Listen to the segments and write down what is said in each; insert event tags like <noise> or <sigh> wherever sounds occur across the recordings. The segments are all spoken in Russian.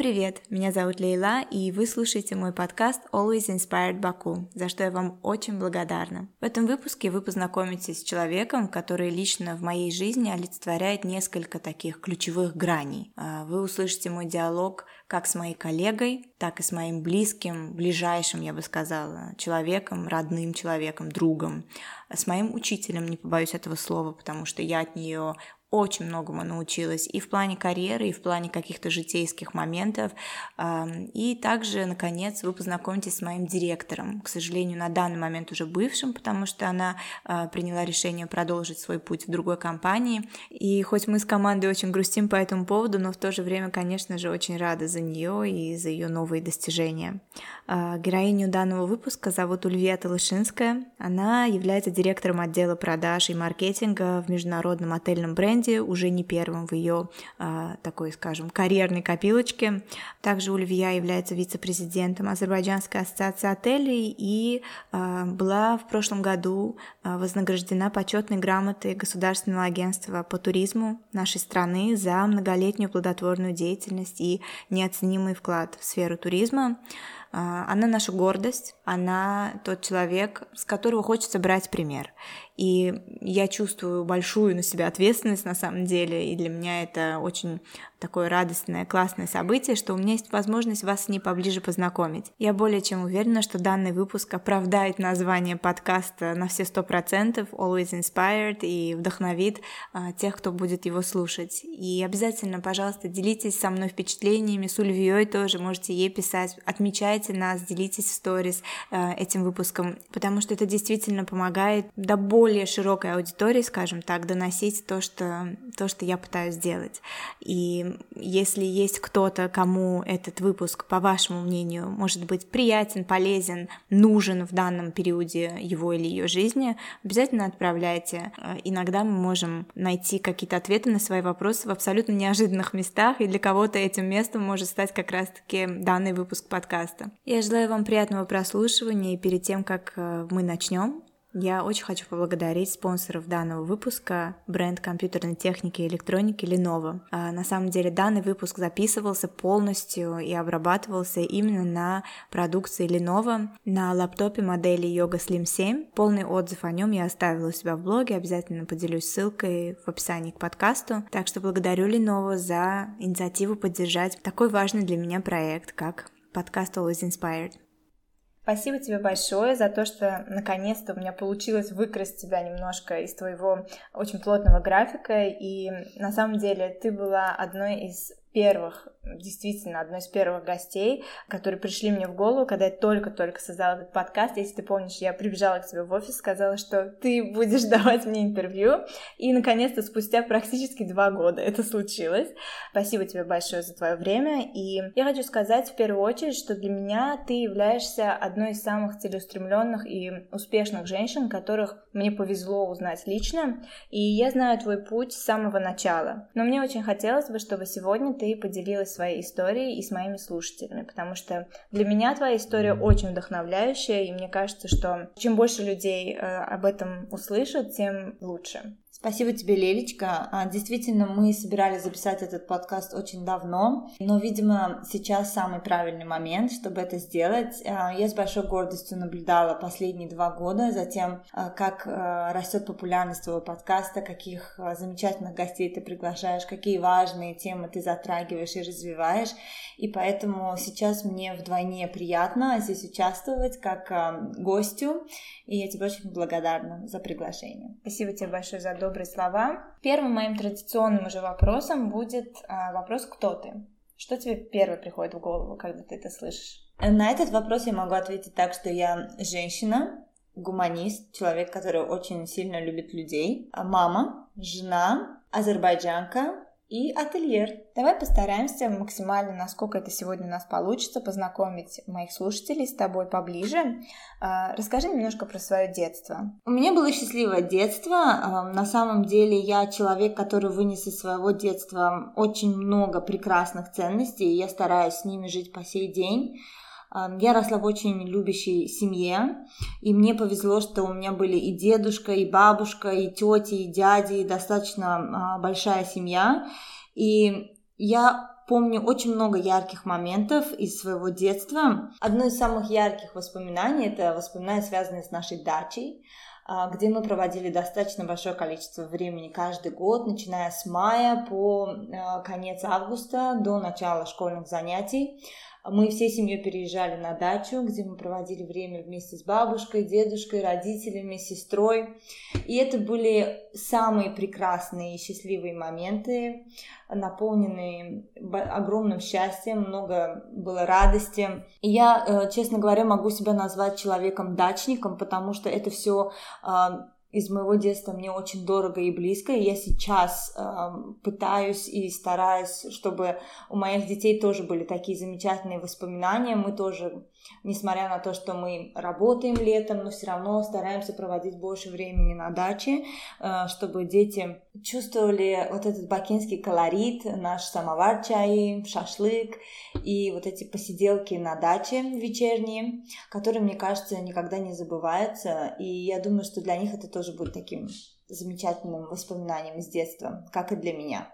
Привет! Меня зовут Лейла, и вы слушаете мой подкаст Always Inspired Baku, за что я вам очень благодарна. В этом выпуске вы познакомитесь с человеком, который лично в моей жизни олицетворяет несколько таких ключевых граней. А, вы услышите мой диалог как с моей коллегой, так и с моим близким, ближайшим, я бы сказала, человеком, родным человеком, другом, с моим учителем, не побоюсь этого слова, потому что я от нее очень многому научилась и в плане карьеры, и в плане каких-то житейских моментов. И также, наконец, вы познакомитесь с моим директором, к сожалению, на данный момент уже бывшим, потому что она а, приняла решение продолжить свой путь в другой компании. И хоть мы с командой очень грустим по этому поводу, но в то же время, конечно же, очень рада за нее и за ее новые достижения. А, героиню данного выпуска зовут Ульвия Талышинская. Она является директором отдела продаж и маркетинга в международном отельном бренде бренде, уже не первым в ее а, такой, скажем, карьерной копилочке. Также Ульвия является вице-президентом Азербайджанской ассоциации отелей и а, была в прошлом году а, вознаграждена почетной грамотой Государственного агентства по туризму нашей страны за многолетнюю плодотворную деятельность и неоценимый вклад в сферу туризма. Она наша гордость, она тот человек, с которого хочется брать пример. И я чувствую большую на себя ответственность на самом деле, и для меня это очень такое радостное, классное событие, что у меня есть возможность вас с ней поближе познакомить. Я более чем уверена, что данный выпуск оправдает название подкаста на все сто процентов, always inspired, и вдохновит а, тех, кто будет его слушать. И обязательно, пожалуйста, делитесь со мной впечатлениями, с Ульвией тоже, можете ей писать, отмечайте нас, делитесь в сторис а, этим выпуском, потому что это действительно помогает до более широкой аудитории, скажем так, доносить то, что, то, что я пытаюсь сделать. И если есть кто-то, кому этот выпуск, по вашему мнению, может быть приятен, полезен, нужен в данном периоде его или ее жизни, обязательно отправляйте. Э, иногда мы можем найти какие-то ответы на свои вопросы в абсолютно неожиданных местах, и для кого-то этим местом может стать как раз-таки данный выпуск подкаста. Я желаю вам приятного прослушивания, и перед тем, как э, мы начнем, я очень хочу поблагодарить спонсоров данного выпуска, бренд компьютерной техники и электроники Lenovo. А, на самом деле данный выпуск записывался полностью и обрабатывался именно на продукции Lenovo, на лаптопе модели Yoga Slim 7. Полный отзыв о нем я оставила у себя в блоге, обязательно поделюсь ссылкой в описании к подкасту. Так что благодарю Lenovo за инициативу поддержать такой важный для меня проект, как подкаст Always Inspired. Спасибо тебе большое за то, что наконец-то у меня получилось выкрасть тебя немножко из твоего очень плотного графика. И на самом деле ты была одной из первых, действительно, одной из первых гостей, которые пришли мне в голову, когда я только-только создала этот подкаст. Если ты помнишь, я прибежала к тебе в офис, сказала, что ты будешь <laughs> давать мне интервью. И, наконец-то, спустя практически два года это случилось. Спасибо тебе большое за твое время. И я хочу сказать в первую очередь, что для меня ты являешься одной из самых целеустремленных и успешных женщин, которых мне повезло узнать лично. И я знаю твой путь с самого начала. Но мне очень хотелось бы, чтобы сегодня ты поделилась своей историей и с моими слушателями, потому что для меня твоя история очень вдохновляющая, и мне кажется, что чем больше людей э, об этом услышат, тем лучше. Спасибо тебе, Лелечка. А, действительно, мы собирались записать этот подкаст очень давно, но, видимо, сейчас самый правильный момент, чтобы это сделать. А, я с большой гордостью наблюдала последние два года за тем, а, как растет популярность твоего подкаста, каких замечательных гостей ты приглашаешь, какие важные темы ты затрагиваешь и развиваешь. И поэтому сейчас мне вдвойне приятно здесь участвовать как гостю, и я тебе очень благодарна за приглашение. Спасибо тебе большое за добрые слова. Первым моим традиционным уже вопросом будет а, вопрос «Кто ты?». Что тебе первое приходит в голову, когда ты это слышишь? На этот вопрос я могу ответить так, что я женщина, гуманист, человек, который очень сильно любит людей, мама, жена, азербайджанка, и ательер. Давай постараемся максимально, насколько это сегодня у нас получится, познакомить моих слушателей с тобой поближе. А, расскажи немножко про свое детство. У меня было счастливое детство. А, на самом деле я человек, который вынес из своего детства очень много прекрасных ценностей, и я стараюсь с ними жить по сей день. Я росла в очень любящей семье, и мне повезло, что у меня были и дедушка, и бабушка, и тети, и дяди, и достаточно а, большая семья. И Я помню очень много ярких моментов из своего детства. Одно из самых ярких воспоминаний – это воспоминания, связанные с нашей дачей а, где мы проводили достаточно большое количество времени каждый год, начиная с мая по а, конец августа до начала школьных занятий. Мы всей семьей переезжали на дачу, где мы проводили время вместе с бабушкой, дедушкой, родителями, сестрой. И это были самые прекрасные и счастливые моменты, наполненные огромным счастьем, много было радости. И я, э, честно говоря, могу себя назвать человеком-дачником, потому что это все из моего детства мне очень дорого и близко, и я сейчас э, пытаюсь и стараюсь, чтобы у моих детей тоже были такие замечательные воспоминания. Мы тоже несмотря на то, что мы работаем летом, но все равно стараемся проводить больше времени на даче, э, чтобы дети чувствовали вот этот бакинский колорит, наш самовар чай, шашлык и вот эти посиделки на даче вечерние, которые, мне кажется, никогда не забываются. И я думаю, что для них это тоже будет таким замечательным воспоминанием из детства, как и для меня.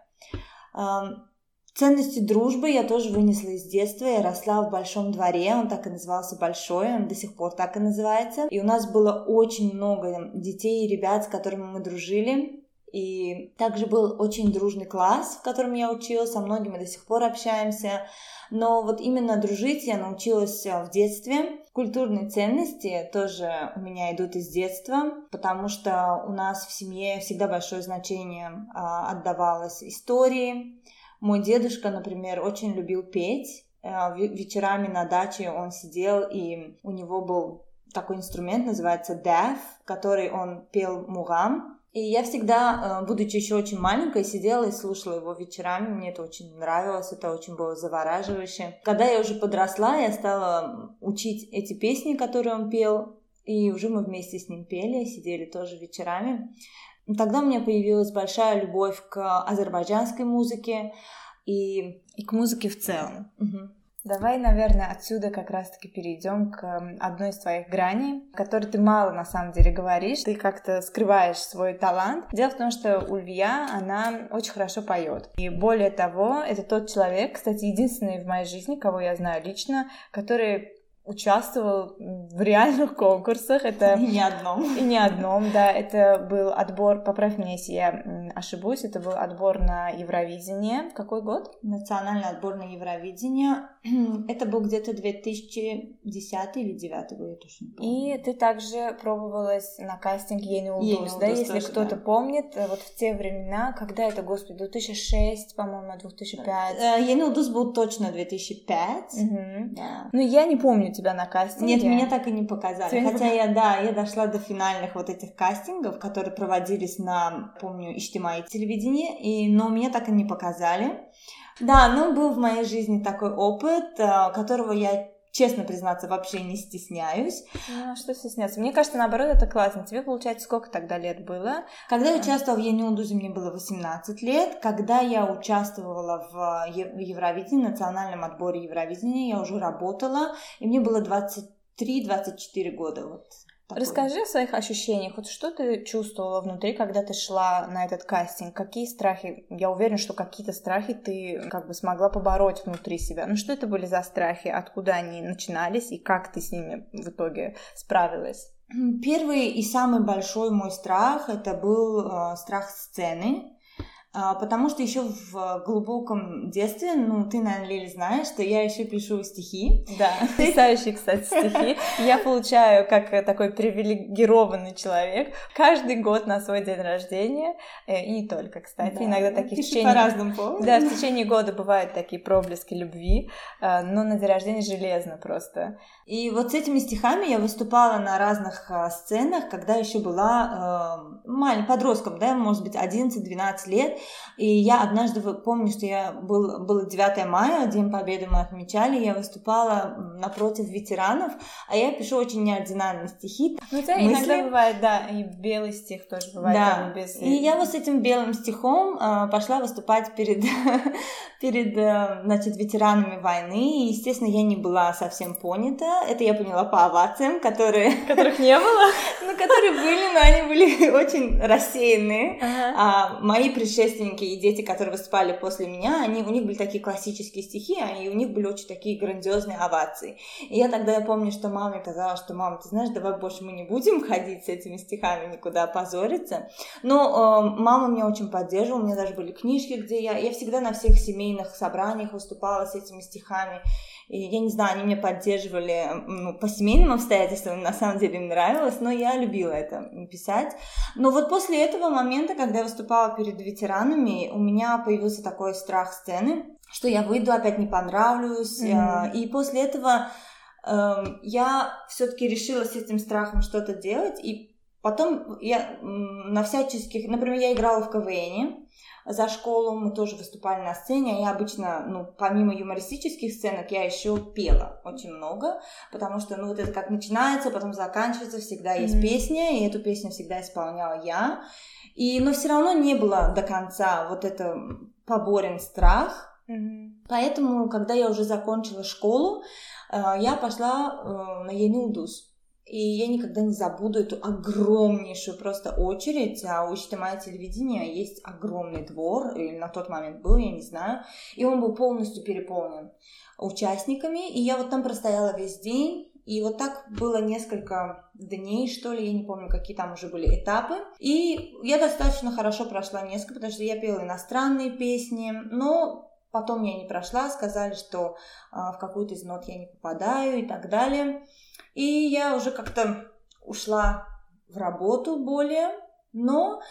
Ценности дружбы я тоже вынесла из детства. Я росла в большом дворе, он так и назывался Большой, он до сих пор так и называется. И у нас было очень много детей и ребят, с которыми мы дружили. И также был очень дружный класс, в котором я училась, со многими до сих пор общаемся. Но вот именно дружить я научилась э, в детстве. Культурные ценности тоже у меня идут из детства, потому что у нас в семье всегда большое значение а, отдавалось истории, мой дедушка, например, очень любил петь. Э, вечерами на даче он сидел, и у него был такой инструмент, называется деф, который он пел мугам. И я всегда, э, будучи еще очень маленькой, сидела и слушала его вечерами. Мне это очень нравилось, это очень было завораживающе. Когда я уже подросла, я стала учить эти песни, которые он пел. И уже мы вместе с ним пели, сидели тоже вечерами. Тогда у меня появилась большая любовь к азербайджанской музыке и, и к музыке в целом. Угу. Давай, наверное, отсюда как раз-таки перейдем к одной из твоих граней, о которой ты мало на самом деле говоришь. Ты как-то скрываешь свой талант. Дело в том, что Ульвия, она очень хорошо поет. И более того, это тот человек, кстати, единственный в моей жизни, кого я знаю лично, который участвовал в реальных конкурсах. Это... И не одном. И не одном, да. Это был отбор, поправь меня, если я ошибусь, это был отбор на Евровидение. Какой год? Национальный отбор на Евровидение. Это был где-то 2010 или 2009 год, я точно не помню. И ты также пробовалась на кастинге Ени Улдус, да, если кто-то да. помнит, э, вот в те времена, когда это, господи, 2006, по-моему, 2005. Ени Улдус был точно 2005. Угу. Да. Ну, я не помню тебя на кастинге? Нет, меня так и не показали. Тебя Хотя не... я, да, я дошла до финальных вот этих кастингов, которые проводились на, помню, Иштимай телевидении, и, но меня так и не показали. Да, ну был в моей жизни такой опыт, э, которого я честно признаться, вообще не стесняюсь. Ну, а что стесняться? Мне кажется, наоборот, это классно. Тебе, получается, сколько тогда лет было? Когда я участвовала в Ениудузе, мне было 18 лет. Когда я участвовала в Евровидении, национальном отборе Евровидения, я уже работала, и мне было 23-24 года. Вот Такой. Расскажи о своих ощущениях. Вот что ты чувствовала внутри, когда ты шла на этот кастинг? Какие страхи? Я уверена, что какие-то страхи ты как бы смогла побороть внутри себя. Ну что это были за страхи? Откуда они начинались? И как ты с ними в итоге справилась? Первый и самый большой мой страх это был э, страх сцены. А, потому что еще в глубоком детстве, ну, ты, наверное, Лили, знаешь, что я еще пишу стихи. Да, <laughs> потрясающие, кстати, стихи. Я получаю, как такой привилегированный человек, каждый год на свой день рождения, э, и не только, кстати, да, иногда такие в течение... по разным поводам. Да, в течение года бывают такие проблески любви, э, но на день рождения железно просто. И вот с этими стихами я выступала на разных э, сценах, когда еще была э, маленьким подростком, да, может быть, 11-12 лет, и я однажды помню, что я был, было 9 мая, День Победы мы отмечали, я выступала напротив ветеранов, а я пишу очень неординарные стихи. Ну, тебя мысли. иногда бывает, да, и белый стих тоже бывает. Да, без... и я вот с этим белым стихом э, пошла выступать перед, <laughs> перед э, значит, ветеранами войны, и, естественно, я не была совсем понята, это я поняла по овациям, которые... <laughs> Которых не было? Ну, которые были, но они были <laughs> очень рассеянные. А мои предшественники предшественники и дети, которые выступали после меня, они, у них были такие классические стихи, и у них были очень такие грандиозные овации. И я тогда я помню, что маме казалось, что мама, ты знаешь, давай больше мы не будем ходить с этими стихами никуда позориться. Но э, мама меня очень поддерживала, у меня даже были книжки, где я, я всегда на всех семейных собраниях выступала с этими стихами. И я не знаю, они меня поддерживали ну, по семейным обстоятельствам, на самом деле им нравилось, но я любила это писать. Но вот после этого момента, когда я выступала перед ветеранами, у меня появился такой страх сцены, что я выйду, опять не понравлюсь. Mm-hmm. И после этого э, я все-таки решила с этим страхом что-то делать. И потом я на всяческих... Например, я играла в КВН, за школу, мы тоже выступали на сцене, я обычно, ну, помимо юмористических сценок, я еще пела очень много, потому что, ну, вот это как начинается, потом заканчивается, всегда есть mm-hmm. песня, и эту песню всегда исполняла я, и, но все равно не было до конца вот это поборен страх, Mm-hmm. Поэтому, когда я уже закончила школу, э, я пошла э, на Енилдус. И я никогда не забуду эту огромнейшую просто очередь. А у Ичтимая телевидения есть огромный двор, или на тот момент был, я не знаю. И он был полностью переполнен участниками. И я вот там простояла весь день. И вот так было несколько дней, что ли, я не помню, какие там уже были этапы. И я достаточно хорошо прошла несколько, потому что я пела иностранные песни, но потом я не прошла, сказали, что а, в какую-то из нот я не попадаю и так далее. И я уже как-то ушла в работу более, но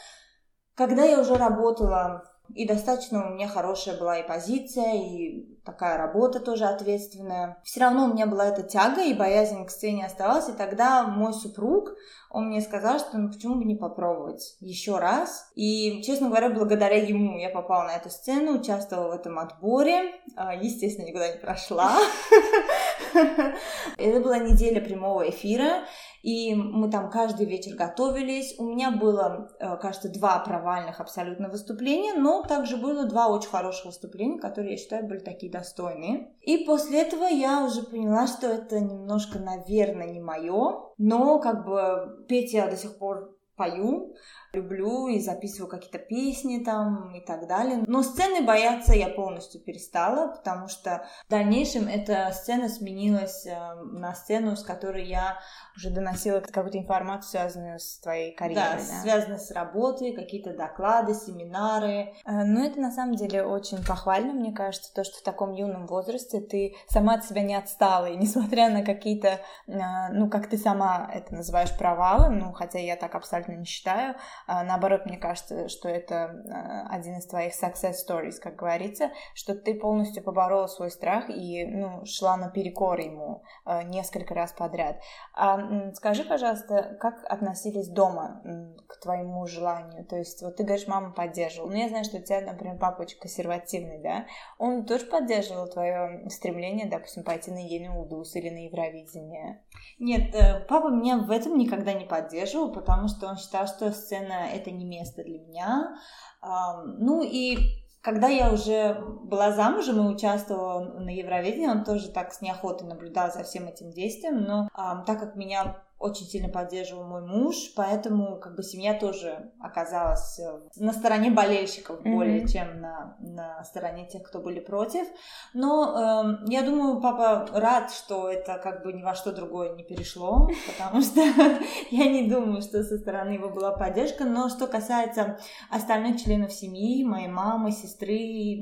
когда я уже работала, и достаточно у меня хорошая была и позиция, и такая работа тоже ответственная. Все равно у меня была эта тяга и боязнь к сцене оставалась, и тогда мой супруг, он мне сказал, что ну почему бы не попробовать еще раз. И, честно говоря, благодаря ему я попала на эту сцену, участвовала в этом отборе, а, естественно, никуда не прошла. <laughs> <laughs> Это была неделя прямого эфира, и мы там каждый вечер готовились. У меня было, э, кажется, два провальных абсолютно выступления, но также было два очень хороших выступления, которые, я считаю, были такие достойные. И после этого я уже поняла, что это немножко, наверное, не мое, но как бы петь я до сих пор пою, люблю и записываю какие-то песни там и так далее. Но сцены бояться я полностью перестала, потому что в дальнейшем эта сцена сменилась э, на сцену, с которой я уже доносила какую-то информацию, связанную с твоей карьерой. Да, да? связанную с работой, какие-то доклады, семинары. Э, ну, это на самом деле очень похвально, мне кажется, то, что в таком юном возрасте ты сама от себя не отстала, и несмотря на какие-то, э, ну, как ты сама это называешь, провалы, ну, хотя я так абсолютно не считаю, а, наоборот, мне кажется, что это а, один из твоих success stories, как говорится, что ты полностью поборола свой страх и ну, шла наперекор ему а, несколько раз подряд. А скажи, пожалуйста, как относились дома к твоему желанию? То есть, вот ты говоришь, мама поддерживала. Ну, я знаю, что у тебя, например, папа очень консервативный, да? Он тоже поддерживал твое стремление, допустим, пойти на Елену или на Евровидение? Нет, э, папа меня в этом никогда не поддерживал, потому что он считал, что сцена это не место для меня. Ну и когда я уже была замужем и участвовала на Евровидении, он тоже так с неохотой наблюдал за всем этим действием, но так как меня очень сильно поддерживал мой муж, поэтому как бы семья тоже оказалась э, на стороне болельщиков mm-hmm. более чем на, на стороне тех, кто были против. Но э, я думаю, папа рад, что это как бы ни во что другое не перешло, <laughs> потому что <laughs> я не думаю, что со стороны его была поддержка. Но что касается остальных членов семьи, моей мамы, сестры,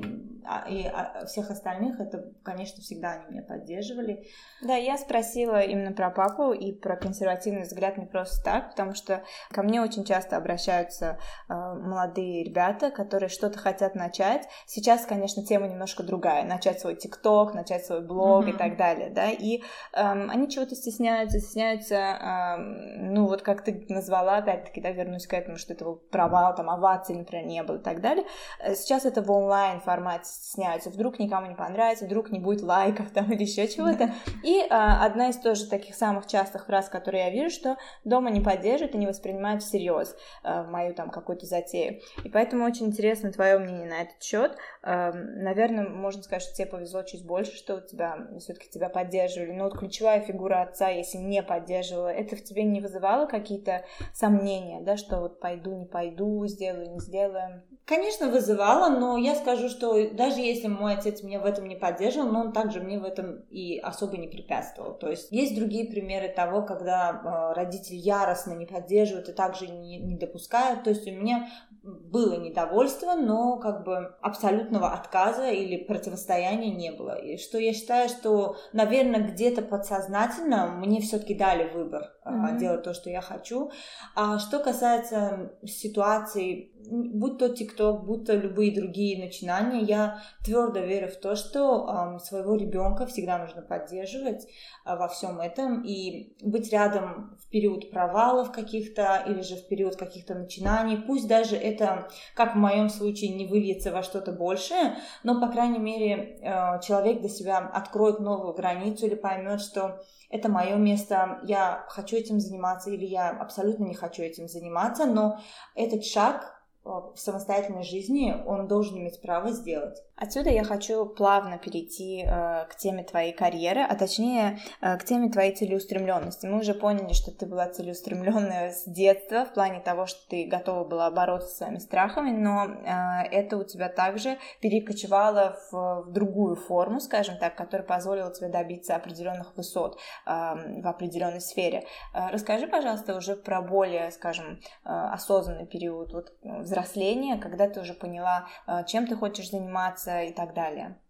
и а, всех остальных, это, конечно, всегда они меня поддерживали. Да, я спросила именно про папу и про консервативный взгляд не просто так, потому что ко мне очень часто обращаются э, молодые ребята, которые что-то хотят начать. Сейчас, конечно, тема немножко другая. Начать свой ТикТок, начать свой блог mm-hmm. и так далее, да, и э, они чего-то стесняются, стесняются, э, ну, вот как ты назвала, опять-таки, да, вернусь к этому, что этого провала, там, овации, например, не было и так далее. Э, сейчас это в онлайн формате стесняются, вдруг никому не понравится, вдруг не будет лайков там <laughs> или еще чего-то. И а, одна из тоже таких самых частых фраз, которые я вижу, что дома не поддерживают и не воспринимают всерьез а, мою там какую-то затею. И поэтому очень интересно твое мнение на этот счет. А, наверное, можно сказать, что тебе повезло чуть больше, что у тебя все-таки тебя поддерживали. Но вот ключевая фигура отца, если не поддерживала, это в тебе не вызывало какие-то сомнения, да, что вот пойду, не пойду, сделаю, не сделаю? Конечно, вызывала, но я скажу, что даже если мой отец меня в этом не поддерживал, но он также мне в этом и особо не препятствовал. То есть есть другие примеры того, когда э, родитель яростно не поддерживает и также не, не допускает. То есть у меня было недовольство, но как бы абсолютного отказа или противостояния не было. И что я считаю, что, наверное, где-то подсознательно мне все-таки дали выбор mm-hmm. делать то, что я хочу. А что касается ситуаций, будь то ТикТок, будь то любые другие начинания, я твердо верю в то, что э, своего ребенка всегда нужно поддерживать э, во всем этом и быть рядом в период провалов каких-то или же в период каких-то начинаний. Пусть даже это, как в моем случае, не выльется во что-то большее, но, по крайней мере, э, человек для себя откроет новую границу или поймет, что это мое место, я хочу этим заниматься или я абсолютно не хочу этим заниматься, но этот шаг в самостоятельной жизни он должен иметь право сделать. Отсюда я хочу плавно перейти э, к теме твоей карьеры, а точнее э, к теме твоей целеустремленности. Мы уже поняли, что ты была целеустремленная с детства в плане того, что ты готова была бороться с своими страхами, но э, это у тебя также перекочевало в, в другую форму, скажем так, которая позволила тебе добиться определенных высот э, в определенной сфере. Э, расскажи, пожалуйста, уже про более, скажем, э, осознанный период вот, взросления, когда ты уже поняла, э, чем ты хочешь заниматься заниматься и так далее?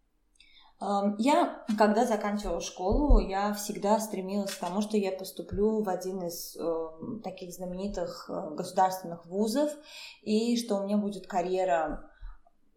Я, когда заканчивала школу, я всегда стремилась к тому, что я поступлю в один из э, таких знаменитых э, государственных вузов, и что у меня будет карьера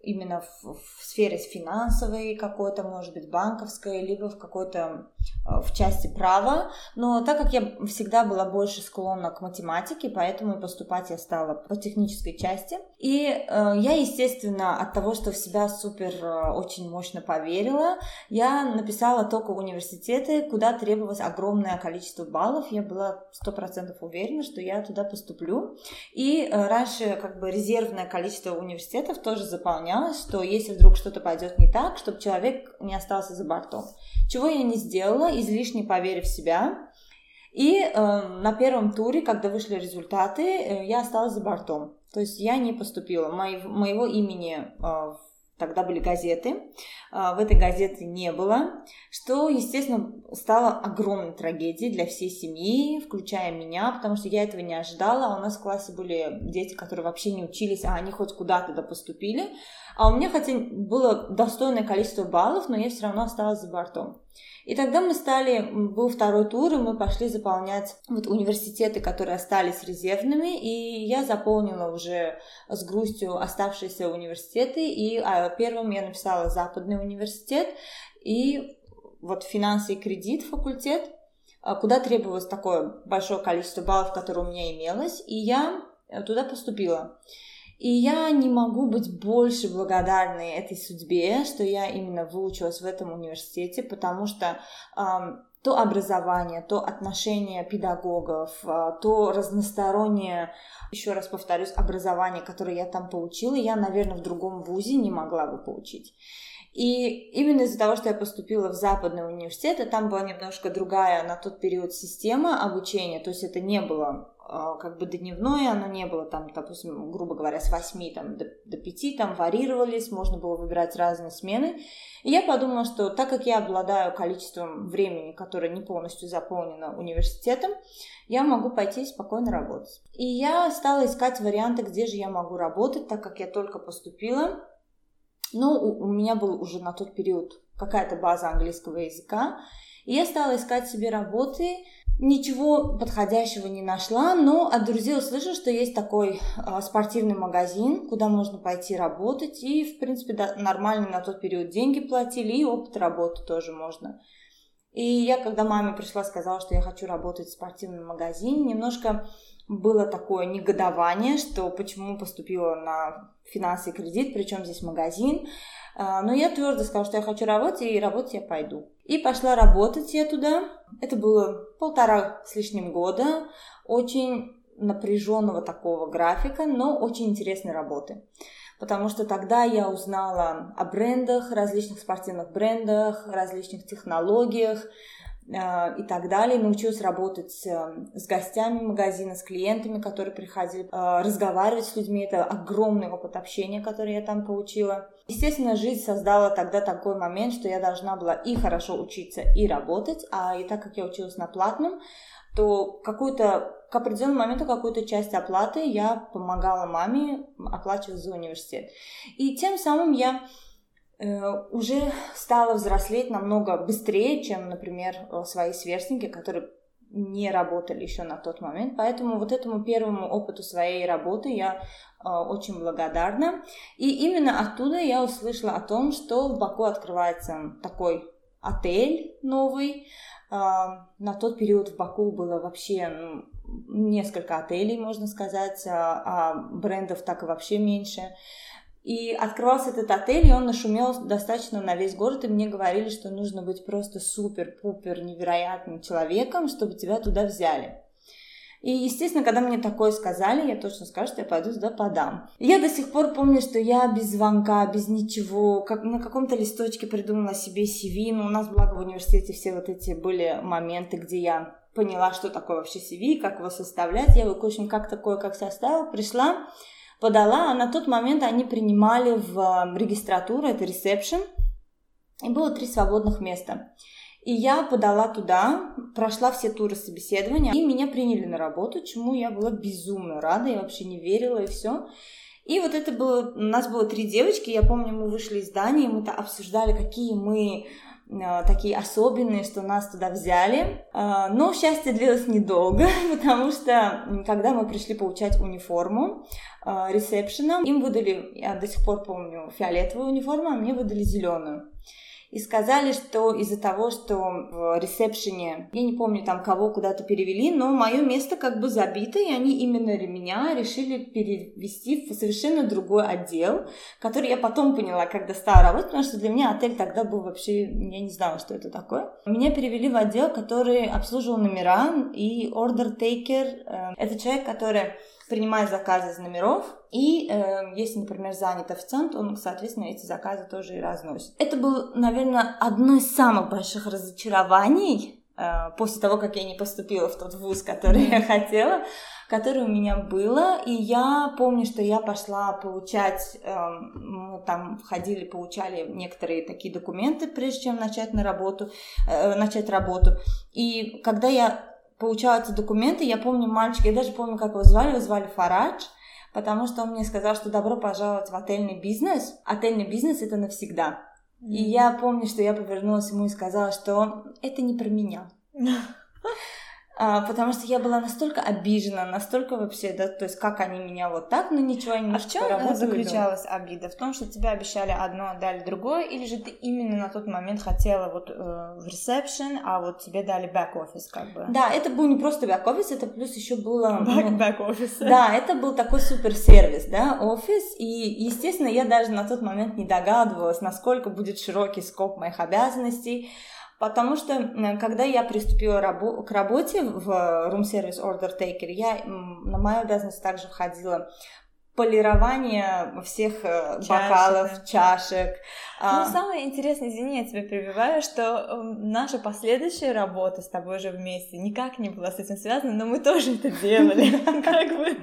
именно в, в сфере финансовой какой-то, может быть, банковской, либо в какой-то э, в части права. Но так как я всегда была больше склонна к математике, поэтому и поступать я стала по технической части. И э, я, естественно, от того, что в себя супер э, очень мощно поверила, я написала только университеты, куда требовалось огромное количество баллов. Я была сто процентов уверена, что я туда поступлю. И э, раньше как бы резервное количество университетов тоже заполнялось боялась, что если вдруг что-то пойдет не так, чтобы человек не остался за бортом. Чего я не сделала, излишне поверив в себя. И э, на первом туре, когда вышли результаты, э, я осталась за бортом. То есть я не поступила. Мои, моего имени э, Тогда были газеты, а, в этой газете не было, что, естественно, стало огромной трагедией для всей семьи, включая меня, потому что я этого не ожидала. У нас в классе были дети, которые вообще не учились, а они хоть куда-то да поступили. А у меня хотя было достойное количество баллов, но я все равно осталась за бортом. И тогда мы стали, был второй тур, и мы пошли заполнять вот университеты, которые остались резервными, и я заполнила уже с грустью оставшиеся университеты, и а, первым я написала Западный университет, и вот финансы и кредит факультет, а, куда требовалось такое большое количество баллов, которое у меня имелось, и я э, туда поступила. И я не могу быть больше благодарной этой судьбе, что я именно выучилась в этом университете, потому что эм, то образование, то отношение педагогов, э, то разностороннее, еще раз повторюсь, образование, которое я там получила, я, наверное, в другом вузе не могла бы получить. И именно из-за того, что я поступила в западный университет, и там была немножко другая на тот период система обучения, то есть это не было как бы дневное, оно не было там, допустим, грубо говоря, с 8 там, до, до 5, там варьировались, можно было выбирать разные смены. И я подумала, что так как я обладаю количеством времени, которое не полностью заполнено университетом, я могу пойти спокойно работать. И я стала искать варианты, где же я могу работать, так как я только поступила. Ну, у, у меня был уже на тот период какая-то база английского языка, и я стала искать себе работы, Ничего подходящего не нашла, но от друзей услышала, что есть такой э, спортивный магазин, куда можно пойти работать, и, в принципе, да, нормально на тот период деньги платили, и опыт работы тоже можно. И я, когда маме пришла, сказала, что я хочу работать в спортивном магазине, немножко было такое негодование, что почему поступила на финансы и кредит, причем здесь магазин. А, но я твердо сказала, что я хочу работать, и работать я пойду. И пошла работать я туда. Это было полтора с лишним года. Очень напряженного такого графика, но очень интересной работы. Потому что тогда я узнала о брендах, различных спортивных брендах, различных технологиях, и так далее. Научилась работать с гостями магазина, с клиентами, которые приходили, разговаривать с людьми. Это огромный опыт общения, который я там получила. Естественно, жизнь создала тогда такой момент, что я должна была и хорошо учиться, и работать. А и так как я училась на платном, то какую-то к определенному моменту какую-то часть оплаты я помогала маме оплачивать за университет. И тем самым я Э, уже стала взрослеть намного быстрее, чем, например, свои сверстники, которые не работали еще на тот момент. Поэтому вот этому первому опыту своей работы я э, очень благодарна. И именно оттуда я услышала о том, что в Баку открывается такой отель новый. На тот период в Баку было вообще ну, несколько отелей, можно сказать, а, а брендов так и вообще меньше. И открывался этот отель, и он нашумел достаточно на весь город, и мне говорили, что нужно быть просто супер-пупер невероятным человеком, чтобы тебя туда взяли. И, естественно, когда мне такое сказали, я точно скажу, что я пойду туда подам. Я до сих пор помню, что я без звонка, без ничего, как на каком-то листочке придумала себе CV. Ну, у нас, благо, в университете все вот эти были моменты, где я поняла, что такое вообще CV, как его составлять. Я его, в общем, как такое, как составила, пришла, подала, а на тот момент они принимали в эм, регистратуру, это ресепшн, и было три свободных места. И я подала туда, прошла все туры собеседования, и меня приняли на работу, чему я была безумно рада, я вообще не верила и все. И вот это было, у нас было три девочки, я помню, мы вышли из здания, мы-то обсуждали, какие мы такие особенные, что нас туда взяли. Э, но счастье длилось недолго, <laughs> потому что когда мы пришли получать униформу э, ресепшеном, им выдали, я до сих пор помню, фиолетовую униформу, а мне выдали зеленую и сказали, что из-за того, что в ресепшене, я не помню там кого куда-то перевели, но мое место как бы забито, и они именно меня решили перевести в совершенно другой отдел, который я потом поняла, когда стала работать, потому что для меня отель тогда был вообще, я не знала, что это такое. Меня перевели в отдел, который обслуживал номера, и taker э, — это человек, который принимает заказы из номеров, и э, если, например, занят официант, он, соответственно, эти заказы тоже и разносит. Это было, наверное, одно из самых больших разочарований э, после того, как я не поступила в тот вуз, который я хотела, которое у меня было, и я помню, что я пошла получать, э, мы там ходили, получали некоторые такие документы, прежде чем начать на работу, э, начать работу, и когда я получала эти документы, я помню мальчика, я даже помню, как его звали, его звали Фарадж, потому что он мне сказал, что добро пожаловать в отельный бизнес. Отельный бизнес это навсегда. Mm-hmm. И я помню, что я повернулась ему и сказала, что это не про меня. <laughs> А, потому что я была настолько обижена, настолько вообще, да, то есть как они меня вот так, но ничего не А в чем заключалась обида? В том, что тебе обещали одно, дали другое, или же ты именно на тот момент хотела вот э, в ресепшн, а вот тебе дали бэк-офис как бы? Да, это был не просто бэк-офис, это плюс еще было... Бэк-офис. Ну, да, это был такой супер-сервис, да, офис, и, естественно, я даже на тот момент не догадывалась, насколько будет широкий скоп моих обязанностей, Потому что, когда я приступила рабо- к работе в Room Service Order Taker, я, на мою обязанность также входила полирование всех э, Чашек, бокалов, чашек. Ну, а... самое интересное, извини, я тебя перебиваю, что эм, наша последующая работа с тобой же вместе никак не была с этим связана, но мы тоже это делали. <laughs> Как бы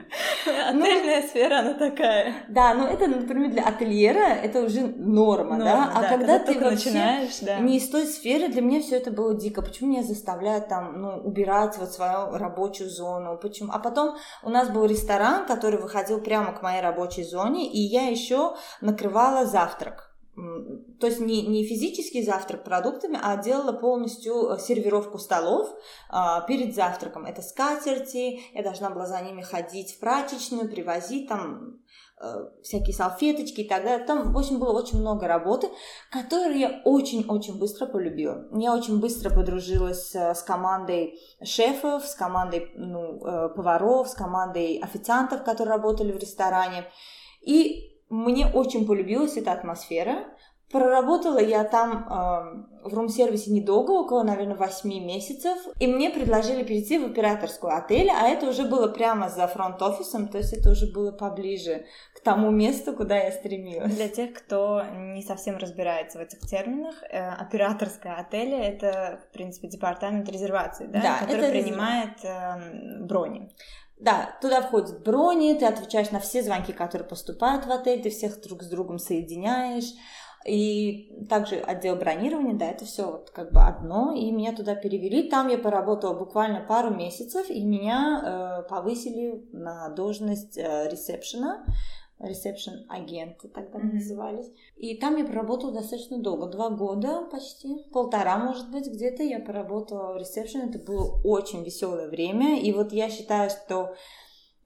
ну, отельная сфера, она такая. Да, но это, например, для ательера это уже норма, да? А когда ты начинаешь, не из той сферы, для меня все это было дико. Почему меня заставляют там, ну, убирать вот свою рабочую зону? Почему? А потом у нас был ресторан, который выходил прямо к моей рабочей зоне, и я еще накрывала завтрак. То есть не, не физический завтрак продуктами, а делала полностью э, сервировку столов а, перед завтраком. Это скатерти, я должна была за ними ходить в прачечную, привозить там э, всякие салфеточки и так далее. Там, в общем, было очень много работы, которую я очень-очень быстро полюбила. Я очень быстро подружилась с командой шефов, с командой ну, э, поваров, с командой официантов, которые работали в ресторане. И мне очень полюбилась эта атмосфера. Проработала я там э, в рум-сервисе недолго, около, наверное, 8 месяцев. И мне предложили перейти в операторскую отель, а это уже было прямо за фронт-офисом, то есть это уже было поближе к тому месту, куда я стремилась. Для тех, кто не совсем разбирается в этих терминах, э, операторская отель — это, в принципе, департамент резервации, да? Да, который принимает э, брони. Да, туда входят брони, ты отвечаешь на все звонки, которые поступают в отель, ты всех друг с другом соединяешь. И также отдел бронирования, да, это все вот как бы одно, и меня туда перевели. Там я поработала буквально пару месяцев, и меня э, повысили на должность э, ресепшена, ресепшн агенты тогда mm-hmm. назывались. И там я проработала достаточно долго, два года почти, полтора, может быть, где-то я поработала в ресепшн. Это было очень веселое время, и вот я считаю, что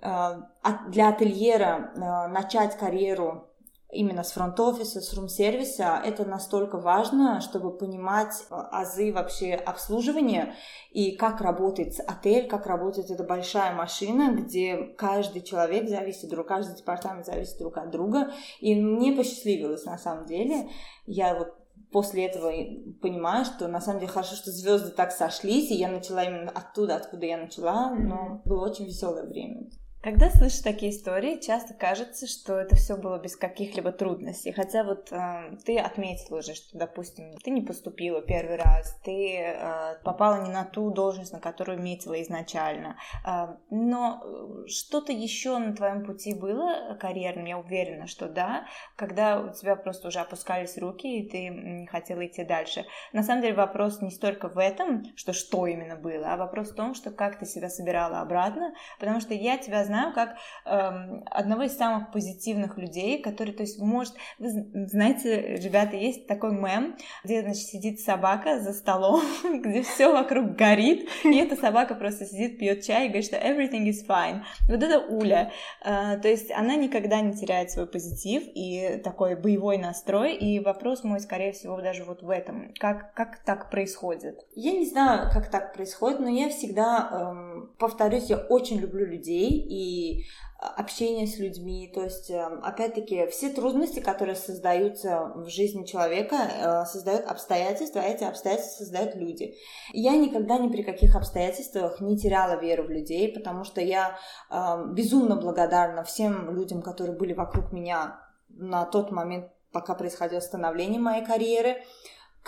э, для ательера э, начать карьеру именно с фронт-офиса, с рум-сервиса, это настолько важно, чтобы понимать э, азы вообще обслуживания и как работает отель, как работает эта большая машина, где каждый человек зависит друг, каждый департамент зависит друг от друга. И мне посчастливилось на самом деле. Я вот после этого понимаю, что на самом деле хорошо, что звезды так сошлись, и я начала именно оттуда, откуда я начала, но было очень веселое время. Когда слышишь такие истории, часто кажется, что это все было без каких-либо трудностей. Хотя вот э, ты отметила уже, что, допустим, ты не поступила первый раз, ты э, попала не на ту должность, на которую метила изначально. Э, но что-то еще на твоем пути было карьерным, я уверена, что да, когда у тебя просто уже опускались руки, и ты не хотела идти дальше. На самом деле вопрос не столько в этом, что что именно было, а вопрос в том, что как ты себя собирала обратно, потому что я тебя знаю как эм, одного из самых позитивных людей, который, то есть, может, вы знаете, ребята, есть такой мем, где, значит, сидит собака за столом, <laughs> где все вокруг горит, и эта собака просто сидит, пьет чай и говорит, что everything is fine. Вот это Уля. Э, то есть она никогда не теряет свой позитив и такой боевой настрой, и вопрос мой, скорее всего, даже вот в этом. Как, как так происходит? Я не знаю, как так происходит, но я всегда, эм, повторюсь, я очень люблю людей, и и общение с людьми. То есть, эм, опять-таки, все трудности, которые создаются в жизни человека, э, создают обстоятельства, а эти обстоятельства создают люди. Я никогда ни при каких обстоятельствах не теряла веру в людей, потому что я эм, безумно благодарна всем людям, которые были вокруг меня на тот момент, пока происходило становление моей карьеры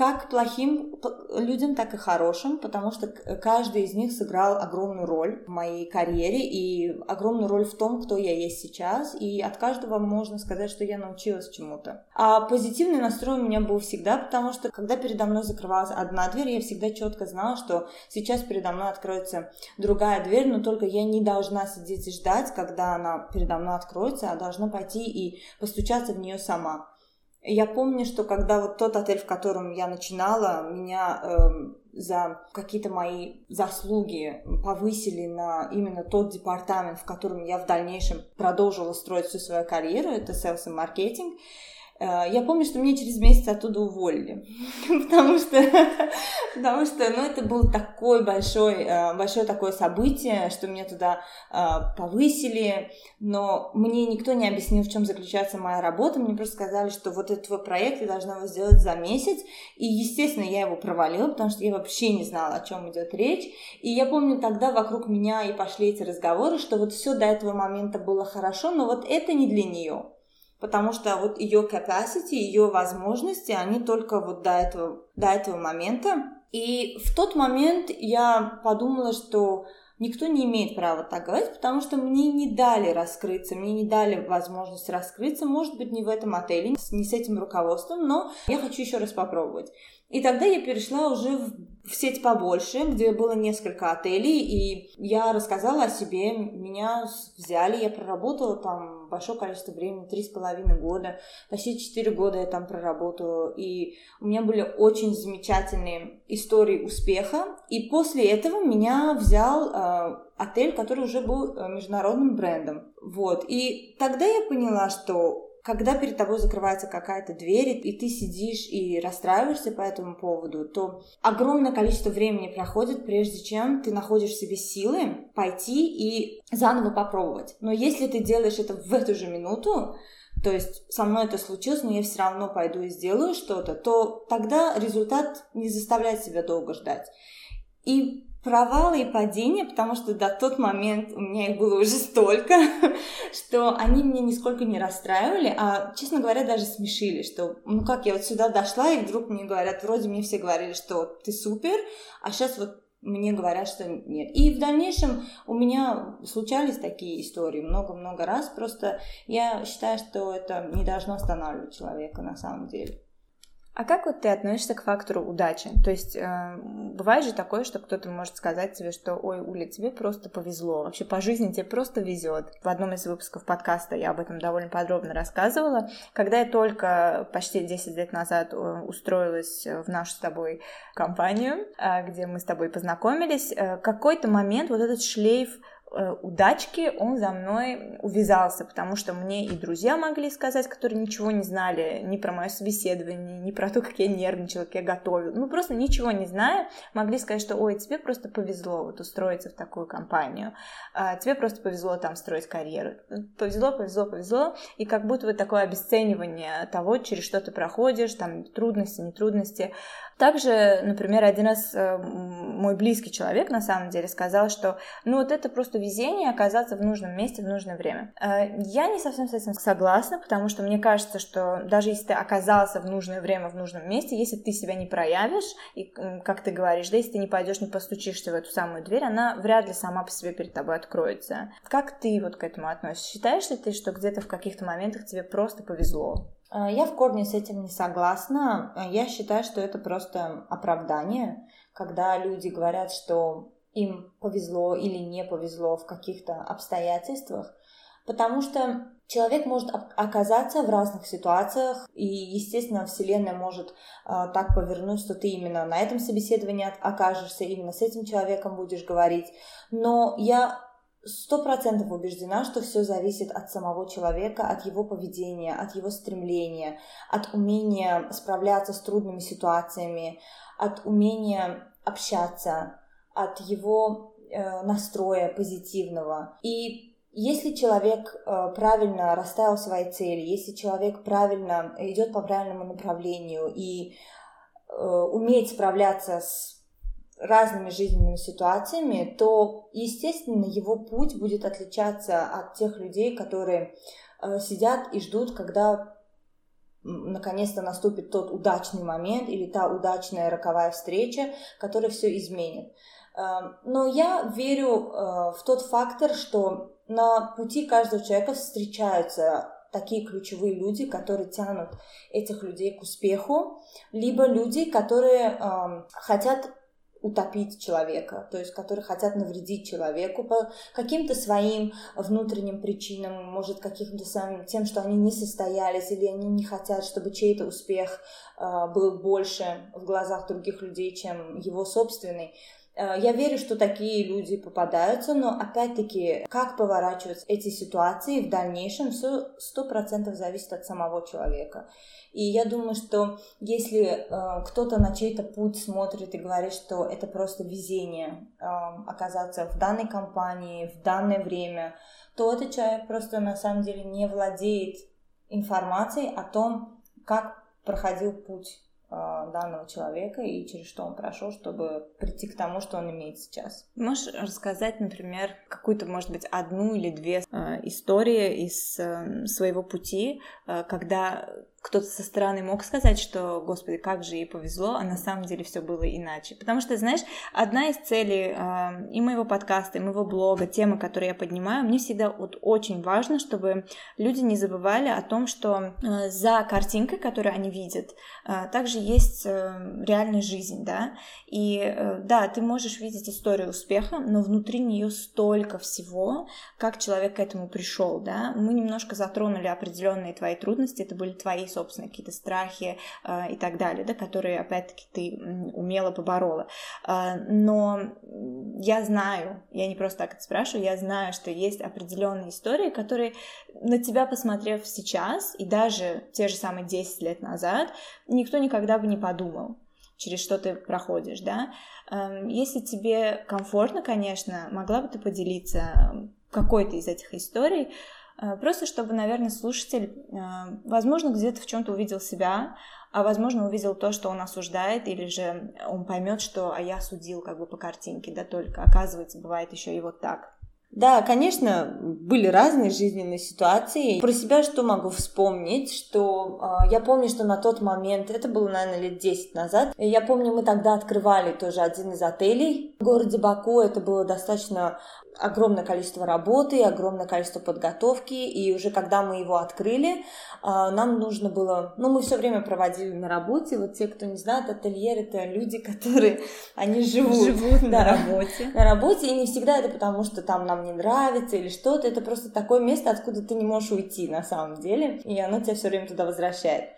как плохим людям, так и хорошим, потому что каждый из них сыграл огромную роль в моей карьере и огромную роль в том, кто я есть сейчас, и от каждого можно сказать, что я научилась чему-то. А позитивный настрой у меня был всегда, потому что когда передо мной закрывалась одна дверь, я всегда четко знала, что сейчас передо мной откроется другая дверь, но только я не должна сидеть и ждать, когда она передо мной откроется, а должна пойти и постучаться в нее сама. Я помню, что когда вот тот отель, в котором я начинала, меня э, за какие-то мои заслуги повысили на именно тот департамент, в котором я в дальнейшем продолжила строить всю свою карьеру, это sales и маркетинг. Э, я помню, что меня через месяц оттуда уволили, <laughs> потому что, <laughs> потому что, ну, это было такое большое, э, большое такое событие, что меня туда э, повысили, но мне никто не объяснил, в чем заключается моя работа, мне просто сказали, что вот этот твой проект, я должна его сделать за месяц, и, естественно, я его провалила, потому что я вообще не знала, о чем идет речь, и я помню, тогда вокруг меня и пошли эти разговоры, что вот все до этого момента было хорошо, но вот это не для нее потому что вот ее capacity, ее возможности, они только вот до этого, до этого момента. И в тот момент я подумала, что никто не имеет права так говорить, потому что мне не дали раскрыться, мне не дали возможность раскрыться, может быть, не в этом отеле, не с этим руководством, но я хочу еще раз попробовать. И тогда я перешла уже в, в сеть побольше, где было несколько отелей, и я рассказала о себе, меня взяли, я проработала там большое количество времени, три с половиной года, почти четыре года я там проработала, и у меня были очень замечательные истории успеха, и после этого меня взял э, отель, который уже был э, международным брендом, вот, и тогда я поняла, что когда перед тобой закрывается какая-то дверь, и ты сидишь и расстраиваешься по этому поводу, то огромное количество времени проходит, прежде чем ты находишь в себе силы пойти и заново попробовать. Но если ты делаешь это в эту же минуту, то есть со мной это случилось, но я все равно пойду и сделаю что-то, то тогда результат не заставляет себя долго ждать. И провалы и падения, потому что до тот момент у меня их было уже столько, <laughs> что они меня нисколько не расстраивали, а, честно говоря, даже смешили, что, ну как, я вот сюда дошла, и вдруг мне говорят, вроде мне все говорили, что ты супер, а сейчас вот мне говорят, что нет. И в дальнейшем у меня случались такие истории много-много раз, просто я считаю, что это не должно останавливать человека на самом деле. А как вот ты относишься к фактору удачи? То есть э, бывает же такое, что кто-то может сказать тебе, что ой, Уля, тебе просто повезло, вообще по жизни тебе просто везет. В одном из выпусков подкаста я об этом довольно подробно рассказывала. Когда я только почти 10 лет назад э, устроилась в нашу с тобой компанию, э, где мы с тобой познакомились, э, какой-то момент вот этот шлейф Э, удачки он за мной увязался, потому что мне и друзья могли сказать, которые ничего не знали ни про мое собеседование, ни про то, как я нервничала, как я готовила, ну просто ничего не зная, могли сказать, что ой, тебе просто повезло вот устроиться в такую компанию, а, тебе просто повезло там строить карьеру, повезло, повезло, повезло, и как будто вот такое обесценивание того, через что ты проходишь, там трудности, нетрудности, также, например, один раз э, мой близкий человек на самом деле сказал, что ну вот это просто везение оказаться в нужном месте в нужное время. Э, я не совсем с этим согласна, потому что мне кажется, что даже если ты оказался в нужное время в нужном месте, если ты себя не проявишь, и, как ты говоришь, да, если ты не пойдешь, не постучишься в эту самую дверь, она вряд ли сама по себе перед тобой откроется. Как ты вот к этому относишься? Считаешь ли ты, что где-то в каких-то моментах тебе просто повезло? А, я в корне с этим не согласна. А, я считаю, что это просто оправдание, когда люди говорят, что им повезло или не повезло в каких-то обстоятельствах, потому что человек может оказаться в разных ситуациях, и, естественно, Вселенная может э, так повернуть, что ты именно на этом собеседовании окажешься, именно с этим человеком будешь говорить. Но я сто процентов убеждена, что все зависит от самого человека, от его поведения, от его стремления, от умения справляться с трудными ситуациями, от умения общаться, от его э, настроя позитивного. И если человек э, правильно расставил свои цели, если человек правильно идет по правильному направлению и э, умеет справляться с разными жизненными ситуациями, то, естественно, его путь будет отличаться от тех людей, которые э, сидят и ждут, когда наконец-то наступит тот удачный момент или та удачная роковая встреча, которая все изменит. Э, но я верю э, в тот фактор, что на пути каждого человека встречаются такие ключевые люди, которые тянут этих людей к успеху, либо люди, которые э, хотят утопить человека, то есть которые хотят навредить человеку по каким-то своим внутренним причинам, может каким-то самым тем, что они не состоялись или они не хотят, чтобы чей-то успех э, был больше в глазах других людей, чем его собственный. Э, я верю, что такие люди попадаются, но опять-таки, как поворачиваются эти ситуации в дальнейшем, все сто процентов зависит от самого человека. И я думаю, что если э, кто-то на чей-то путь смотрит и говорит, что это просто везение э, оказаться в данной компании в данное время, то этот человек просто на самом деле не владеет информацией о том, как проходил путь данного человека и через что он прошел, чтобы прийти к тому, что он имеет сейчас. Можешь рассказать, например, какую-то, может быть, одну или две э, истории из э, своего пути, э, когда кто-то со стороны мог сказать, что, господи, как же ей повезло, а на самом деле все было иначе. Потому что, знаешь, одна из целей э, и моего подкаста, и моего блога, темы, которые я поднимаю, мне всегда вот очень важно, чтобы люди не забывали о том, что э, за картинкой, которую они видят, э, также есть э, реальная жизнь, да, и э, да, ты можешь видеть историю успеха, но внутри нее столько всего, как человек к этому пришел, да. Мы немножко затронули определенные твои трудности, это были твои собственные какие-то страхи э, и так далее, да, которые, опять-таки, ты умело поборола. Э, но я знаю, я не просто так это спрашиваю, я знаю, что есть определенные истории, которые на тебя, посмотрев сейчас, и даже те же самые 10 лет назад, никто никогда бы не подумал через что ты проходишь, да. Эм, если тебе комфортно, конечно, могла бы ты поделиться какой-то из этих историй, Э, просто чтобы, наверное, слушатель, э, возможно, где-то в чем-то увидел себя, а возможно увидел то, что он осуждает, или же он поймет, что а я судил как бы по картинке, да только оказывается бывает еще и вот так. Да, конечно, были разные жизненные ситуации. Про себя что могу вспомнить, что э, я помню, что на тот момент, это было, наверное, лет 10 назад, я помню, мы тогда открывали тоже один из отелей в городе Баку. Это было достаточно огромное количество работы, огромное количество подготовки, и уже когда мы его открыли, а, нам нужно было, ну, мы все время проводили на работе, вот те, кто не знает, ательер это люди, которые, они живут, живут да, на работе. На работе, и не всегда это потому, что там нам не нравится или что-то, это просто такое место, откуда ты не можешь уйти на самом деле, и оно тебя все время туда возвращает.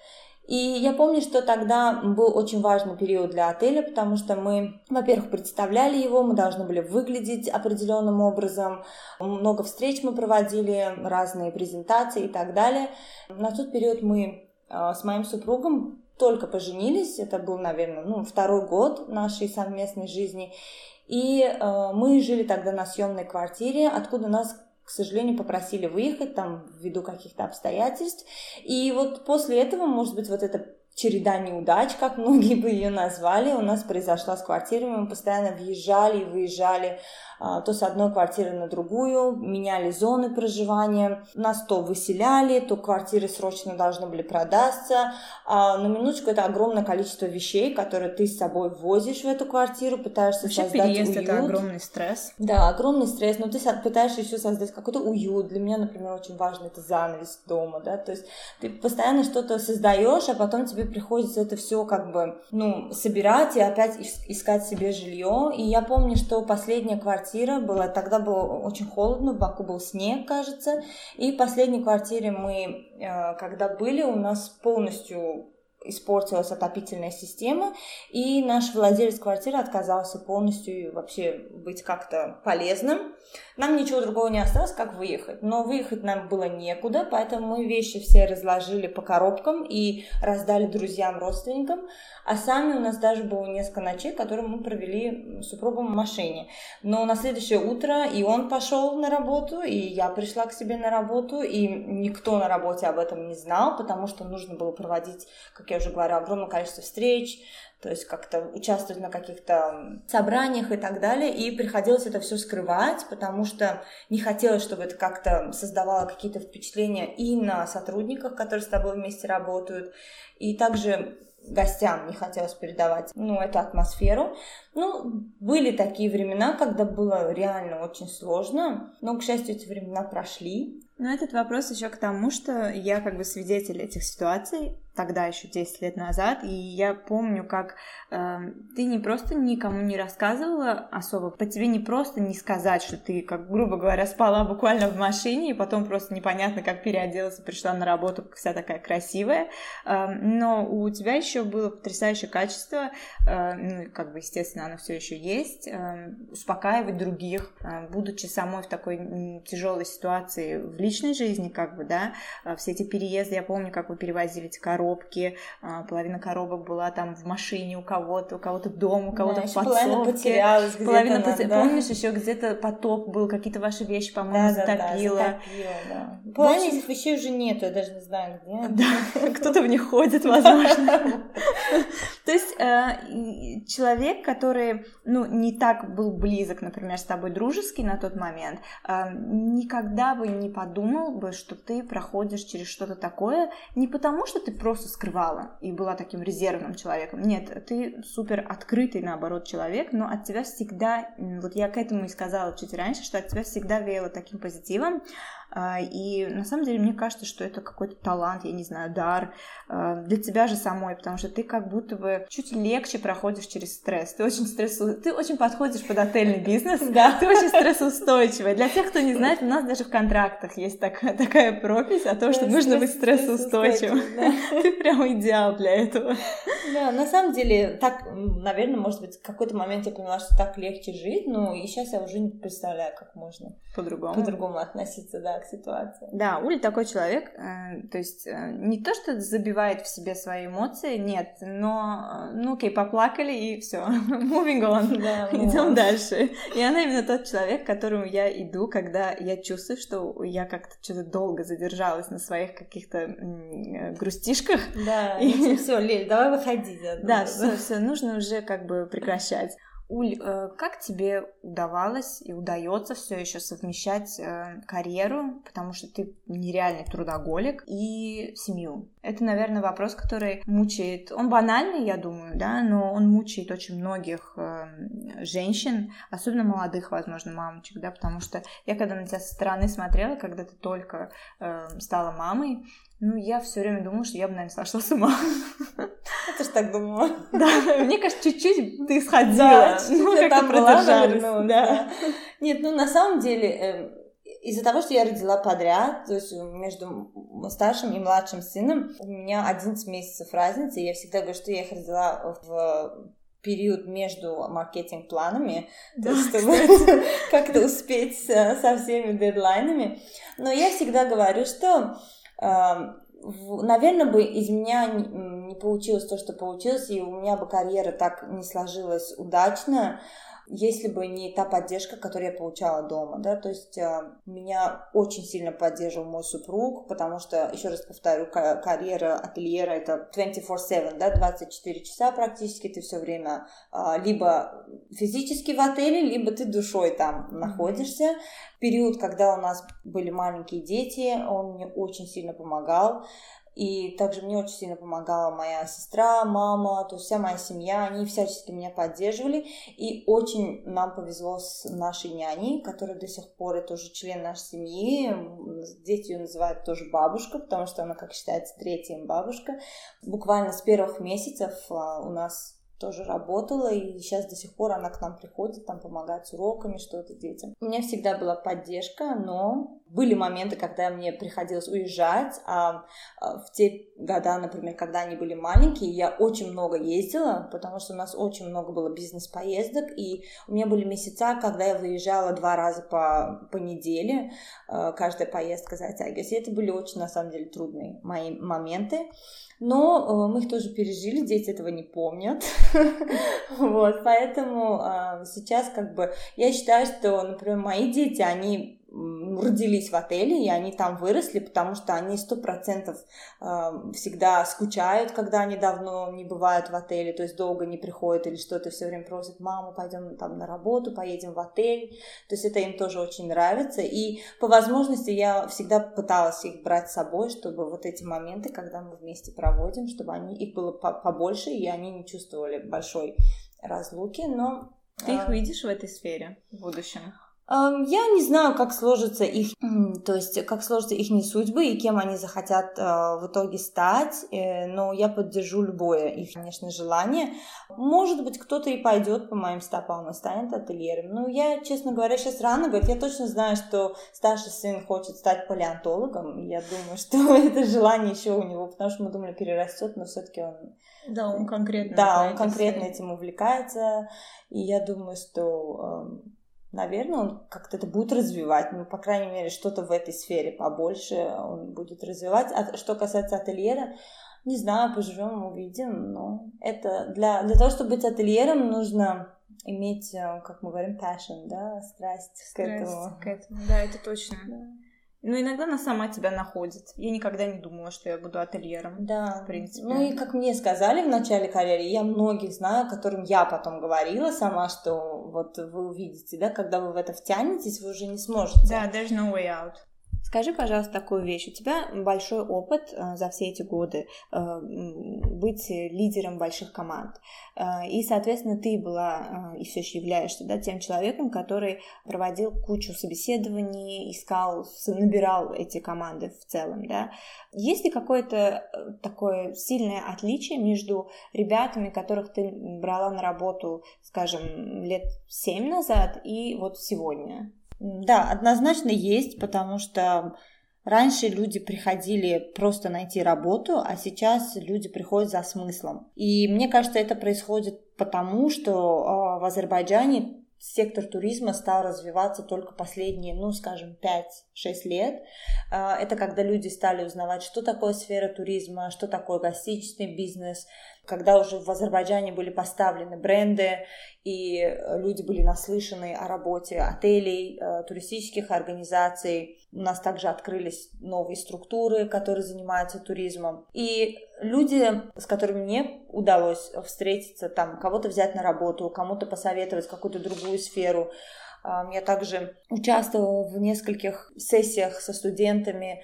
И я помню, что тогда был очень важный период для отеля, потому что мы, во-первых, представляли его, мы должны были выглядеть определенным образом, много встреч мы проводили, разные презентации и так далее. На тот период мы э, с моим супругом только поженились, это был, наверное, ну, второй год нашей совместной жизни, и э, мы жили тогда на съемной квартире, откуда нас к сожалению, попросили выехать там ввиду каких-то обстоятельств. И вот после этого, может быть, вот эта череда неудач, как многие бы ее назвали, у нас произошла с квартирами. Мы постоянно въезжали и выезжали а, то с одной квартиры на другую, меняли зоны проживания, нас то выселяли, то квартиры срочно должны были продаться. А, на минуточку это огромное количество вещей, которые ты с собой возишь в эту квартиру, пытаешься Вообще создать переезд уют. это огромный стресс. Да, огромный стресс, но ты пытаешься еще создать какой-то уют. Для меня, например, очень важно это занавес дома, да, то есть ты постоянно что-то создаешь, а потом тебе приходится это все как бы, ну, собирать и опять искать себе жилье. И я помню, что последняя квартира квартира была, тогда было очень холодно, в Баку был снег, кажется, и в последней квартире мы, э, когда были, у нас полностью испортилась отопительная система, и наш владелец квартиры отказался полностью вообще быть как-то полезным. Нам ничего другого не осталось, как выехать. Но выехать нам было некуда, поэтому мы вещи все разложили по коробкам и раздали друзьям, родственникам. А сами у нас даже было несколько ночей, которые мы провели с супругом в машине. Но на следующее утро и он пошел на работу, и я пришла к себе на работу, и никто на работе об этом не знал, потому что нужно было проводить, как я уже говорю, огромное количество встреч, то есть как-то участвовать на каких-то собраниях и так далее, и приходилось это все скрывать, потому что не хотелось, чтобы это как-то создавало какие-то впечатления и на сотрудниках, которые с тобой вместе работают, и также гостям не хотелось передавать, ну, эту атмосферу. Ну, были такие времена, когда было реально очень сложно, но, к счастью, эти времена прошли. Но этот вопрос еще к тому, что я как бы свидетель этих ситуаций, тогда еще 10 лет назад, и я помню, как э, ты не просто никому не рассказывала особо, по тебе не просто не сказать, что ты, как грубо говоря, спала буквально в машине, и потом просто непонятно, как переоделась и пришла на работу, вся такая красивая, э, но у тебя еще было потрясающее качество, э, ну, как бы, естественно, оно все еще есть, э, успокаивать других, э, будучи самой в такой тяжелой ситуации в личной жизни, как бы, да, э, все эти переезды, я помню, как вы перевозили эти коробки, коробки, а, половина коробок была там в машине у кого-то, у кого-то дома, у кого-то да, в подсобке. Половина потерялась где-то. Половина. Да. Помнишь, еще где-то потоп был, какие-то ваши вещи, по-моему, да, затопило. Да, да, затопило, да. Половина этих вещей уже нету, я даже не знаю, где. Да, <laughs> кто-то в них ходит, возможно. <laughs> То есть э, человек, который, ну, не так был близок, например, с тобой дружеский на тот момент, э, никогда бы не подумал бы, что ты проходишь через что-то такое, не потому, что ты просто просто скрывала и была таким резервным человеком. Нет, ты супер открытый, наоборот, человек, но от тебя всегда, вот я к этому и сказала чуть раньше, что от тебя всегда веяло таким позитивом, и на самом деле мне кажется, что это какой-то талант, я не знаю, дар а, для тебя же самой, потому что ты как будто бы чуть легче проходишь через стресс. Ты очень стрессу... ты очень подходишь под отельный бизнес, <laughs> да. ты очень стрессоустойчивая. Для тех, кто не знает, у нас даже в контрактах есть так, такая пропись о том, что нужно быть стрессоустойчивым. <laughs> Ты прям идеал для этого. Да, на самом деле, так, наверное, может быть, в какой-то момент я поняла, что так легче жить, но и сейчас я уже не представляю, как можно по-другому, по-другому относиться, да, к ситуации. Да, Уля такой человек, э, то есть э, не то, что забивает в себе свои эмоции, нет, но, э, ну окей, поплакали и все, <laughs> moving on, да, идем дальше. И она именно тот человек, к которому я иду, когда я чувствую, что я как-то что-то долго задержалась на своих каких-то грустишках. Да, и все, Лель, давай выходи. Да, все, все, нужно уже как бы прекращать. Уль, э, как тебе удавалось и удается все еще совмещать э, карьеру, потому что ты нереальный трудоголик, и семью? Это, наверное, вопрос, который мучает. Он банальный, я думаю, да, но он мучает очень многих э, женщин, особенно молодых, возможно, мамочек, да, потому что я когда на тебя со стороны смотрела, когда ты только стала мамой, ну, я все время думала, что я бы, наверное, сошла с ума. <laughs> <laughs> Я тоже так думала. <laughs> Да, мне кажется, чуть-чуть ты сходила. Да, <laughs> ну, как там. Да. Нет, ну, на самом деле, эм, из-за того, что я родила подряд, то есть между старшим и младшим сыном, у меня 11 месяцев разницы, и я всегда говорю, что я их родила в период между маркетинг-планами, да, чтобы как-то успеть со всеми дедлайнами. Но я всегда говорю, что наверное, бы из меня не получилось то, что получилось, и у меня бы карьера так не сложилась удачно, если бы не та поддержка, которую я получала дома, да, то есть э, меня очень сильно поддерживал мой супруг, потому что, еще раз повторю, карьера ательера это 24-7, да, 24 часа практически ты все время э, либо физически в отеле, либо ты душой там находишься. Период, когда у нас были маленькие дети, он мне очень сильно помогал. И также мне очень сильно помогала моя сестра, мама, то есть вся моя семья, они всячески меня поддерживали. И очень нам повезло с нашей няней, которая до сих пор это уже член нашей семьи. Дети ее называют тоже бабушка, потому что она, как считается, третья бабушка. Буквально с первых месяцев а, у нас тоже работала, и сейчас до сих пор она к нам приходит, там помогает с уроками, что-то детям. У меня всегда была поддержка, но были моменты, когда мне приходилось уезжать, а, а в те года, например, когда они были маленькие, я очень много ездила, потому что у нас очень много было бизнес-поездок, и у меня были месяца, когда я выезжала два раза по, по неделе, а, каждая поездка затягивалась, и это были очень, на самом деле, трудные мои моменты. Но э, мы их тоже пережили, дети этого не помнят. <laughs> вот, поэтому э, сейчас как бы я считаю, что, например, мои дети, они родились в отеле, и они там выросли, потому что они сто процентов э, всегда скучают, когда они давно не бывают в отеле, то есть долго не приходят или что-то, все время просят, маму, пойдем там на работу, поедем в отель, то есть это им тоже очень нравится, и по возможности я всегда пыталась их брать с собой, чтобы вот эти моменты, когда мы вместе проводим, чтобы они, их было побольше, и они не чувствовали большой разлуки, но... Ты их а, видишь в этой сфере в будущем? Я не знаю, как сложится их, то есть как сложится их не судьбы и кем они захотят э, в итоге стать, э, но я поддержу любое их, конечно, желание. Может быть, кто-то и пойдет по моим стопам и станет ательером. Но я, честно говоря, сейчас рано говорить. Я точно знаю, что старший сын хочет стать палеонтологом. Я думаю, что <laughs> это желание еще у него, потому что мы думали, перерастет, но все-таки он да, он конкретно. Да, он конкретно этим увлекается. И я думаю, что наверное, он как-то это будет развивать. Ну, по крайней мере, что-то в этой сфере побольше он будет развивать. А что касается ательера, не знаю, поживем, увидим. Но это для, для того, чтобы быть ательером, нужно иметь, э, как мы говорим, passion, да, страсть, страсть к этому. К этому. Да, это точно. Да. Ну, иногда она сама тебя находит. Я никогда не думала, что я буду ательером. Да. В принципе. Ну, и как мне сказали в начале карьеры, я многих знаю, которым я потом говорила сама, что вот вы увидите, да, когда вы в это втянетесь, вы уже не сможете. Да, there's no way out. Скажи, пожалуйста, такую вещь. У тебя большой опыт э, за все эти годы э, быть лидером больших команд. Э, и, соответственно, ты была и все еще являешься да, тем человеком, который проводил кучу собеседований, искал, набирал эти команды в целом. Да? Есть ли какое-то такое сильное отличие между ребятами, которых ты брала на работу, скажем, лет семь назад и вот сегодня? Да, однозначно есть, потому что Раньше люди приходили просто найти работу, а сейчас люди приходят за смыслом. И мне кажется, это происходит потому, что а, в Азербайджане сектор туризма стал развиваться только последние, ну, скажем, 5-6 лет. А, это когда люди стали узнавать, что такое сфера туризма, что такое гостиничный бизнес, когда уже в Азербайджане были поставлены бренды, и люди были наслышаны о работе отелей, э, туристических организаций. У нас также открылись новые структуры, которые занимаются туризмом. И люди, с которыми мне удалось встретиться, там, кого-то взять на работу, кому-то посоветовать какую-то другую сферу, я также участвовала в нескольких сессиях со студентами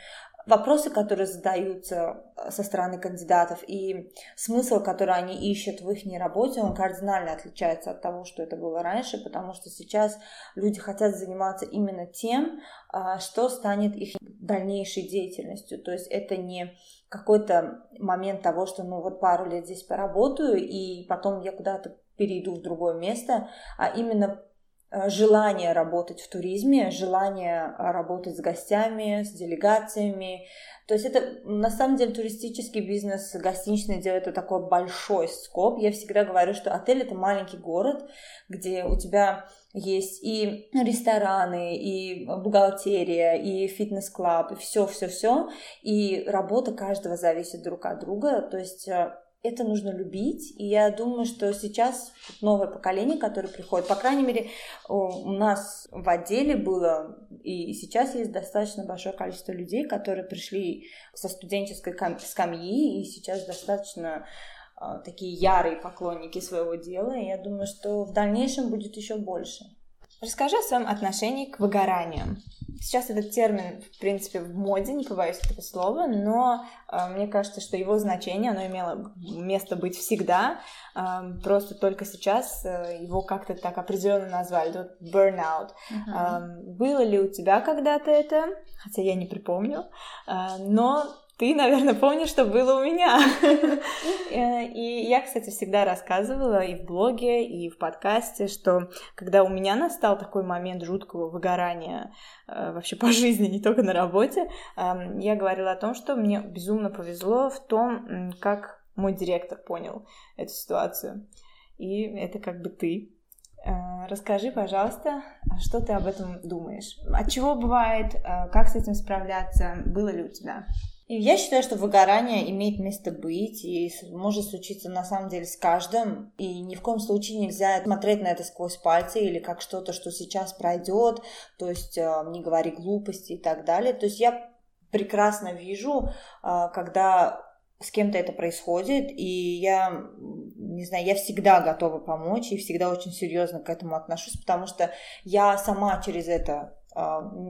вопросы, которые задаются э, со стороны кандидатов, и смысл, который они ищут в их работе, он кардинально отличается от того, что это было раньше, потому что сейчас люди хотят заниматься именно тем, а, что станет их дальнейшей деятельностью. То есть это не какой-то момент того, что ну вот пару лет здесь поработаю, и потом я куда-то перейду в другое место, а именно желание работать в туризме, желание э, работать с гостями, с делегациями. То есть это на самом деле туристический бизнес, гостиничное дело это такой большой скоп. Я всегда говорю, что отель это маленький город, где у тебя есть и рестораны, и бухгалтерия, и фитнес-клуб, и все-все-все. И работа каждого зависит друг от друга. То есть э, это нужно любить, и я думаю, что сейчас новое поколение, которое приходит, по крайней мере, у нас в отделе было, и сейчас есть достаточно большое количество людей, которые пришли со студенческой скамьи, и сейчас достаточно а, такие ярые поклонники своего дела, и я думаю, что в дальнейшем будет еще больше. Расскажи о своем отношении к выгоранию. Сейчас этот термин, в принципе, в моде, не побоюсь этого слова, но э, мне кажется, что его значение, оно имело место быть всегда, э, просто только сейчас э, его как-то так определенно назвали, вот burnout. Uh-huh. Э, было ли у тебя когда-то это? Хотя я не припомню, э, но ты, наверное, помнишь, что было у меня. <laughs> Э, и я, кстати, всегда рассказывала и в блоге, и в подкасте, что когда у меня настал такой момент жуткого выгорания э, вообще по <laughs> жизни, не только на работе, эм, я говорила о том, что мне безумно повезло в том, как мой директор понял эту ситуацию. И это как бы ты. Э, расскажи, пожалуйста, что ты об этом думаешь? От чего бывает? Как с этим справляться? Было ли у тебя? Я считаю, что выгорание имеет место быть и может случиться на самом деле с каждым. И ни в коем случае нельзя смотреть на это сквозь пальцы или как что-то, что сейчас пройдет, то есть э, не говори глупости и так далее. То есть я прекрасно вижу, э, когда с кем-то это происходит, и я, не знаю, я всегда готова помочь и всегда очень серьезно к этому отношусь, потому что я сама через это э,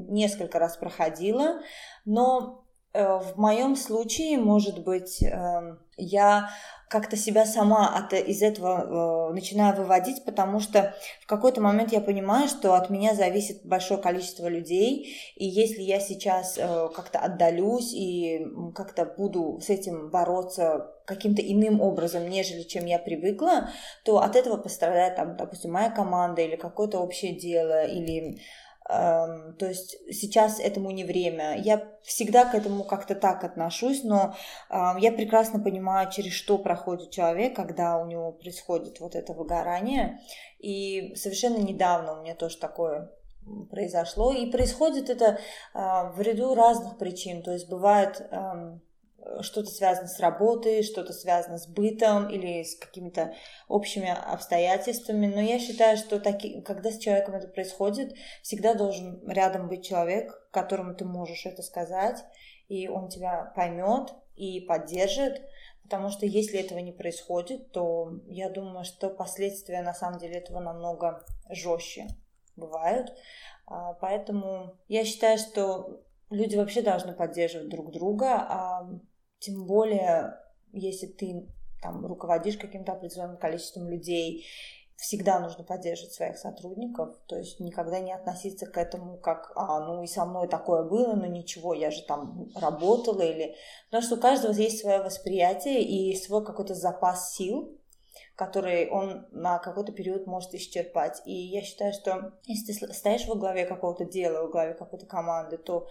несколько раз проходила, но в моем случае, может быть, эм, я как-то себя сама от, из этого э, начинаю выводить, потому что в какой-то момент я понимаю, что от меня зависит большое количество людей, и если я сейчас э, как-то отдалюсь и как-то буду с этим бороться каким-то иным образом, нежели чем я привыкла, то от этого пострадает, там, допустим, моя команда или какое-то общее дело, или то есть сейчас этому не время. Я всегда к этому как-то так отношусь, но я прекрасно понимаю, через что проходит человек, когда у него происходит вот это выгорание. И совершенно недавно у меня тоже такое произошло. И происходит это а, в ряду разных причин. То есть бывает что-то связано с работой, что-то связано с бытом или с какими-то общими обстоятельствами. Но я считаю, что таки, когда с человеком это происходит, всегда должен рядом быть человек, которому ты можешь это сказать, и он тебя поймет и поддержит. Потому что если этого не происходит, то я думаю, что последствия на самом деле этого намного жестче бывают. А, поэтому я считаю, что люди вообще должны поддерживать друг друга, а тем более, если ты там руководишь каким-то определенным количеством людей, всегда нужно поддерживать своих сотрудников, то есть никогда не относиться к этому как, а, ну и со мной такое было, но ничего, я же там работала или... Потому что у каждого есть свое восприятие и свой какой-то запас сил, который он на какой-то период может исчерпать. И я считаю, что если ты стоишь во главе какого-то дела, во главе какой-то команды, то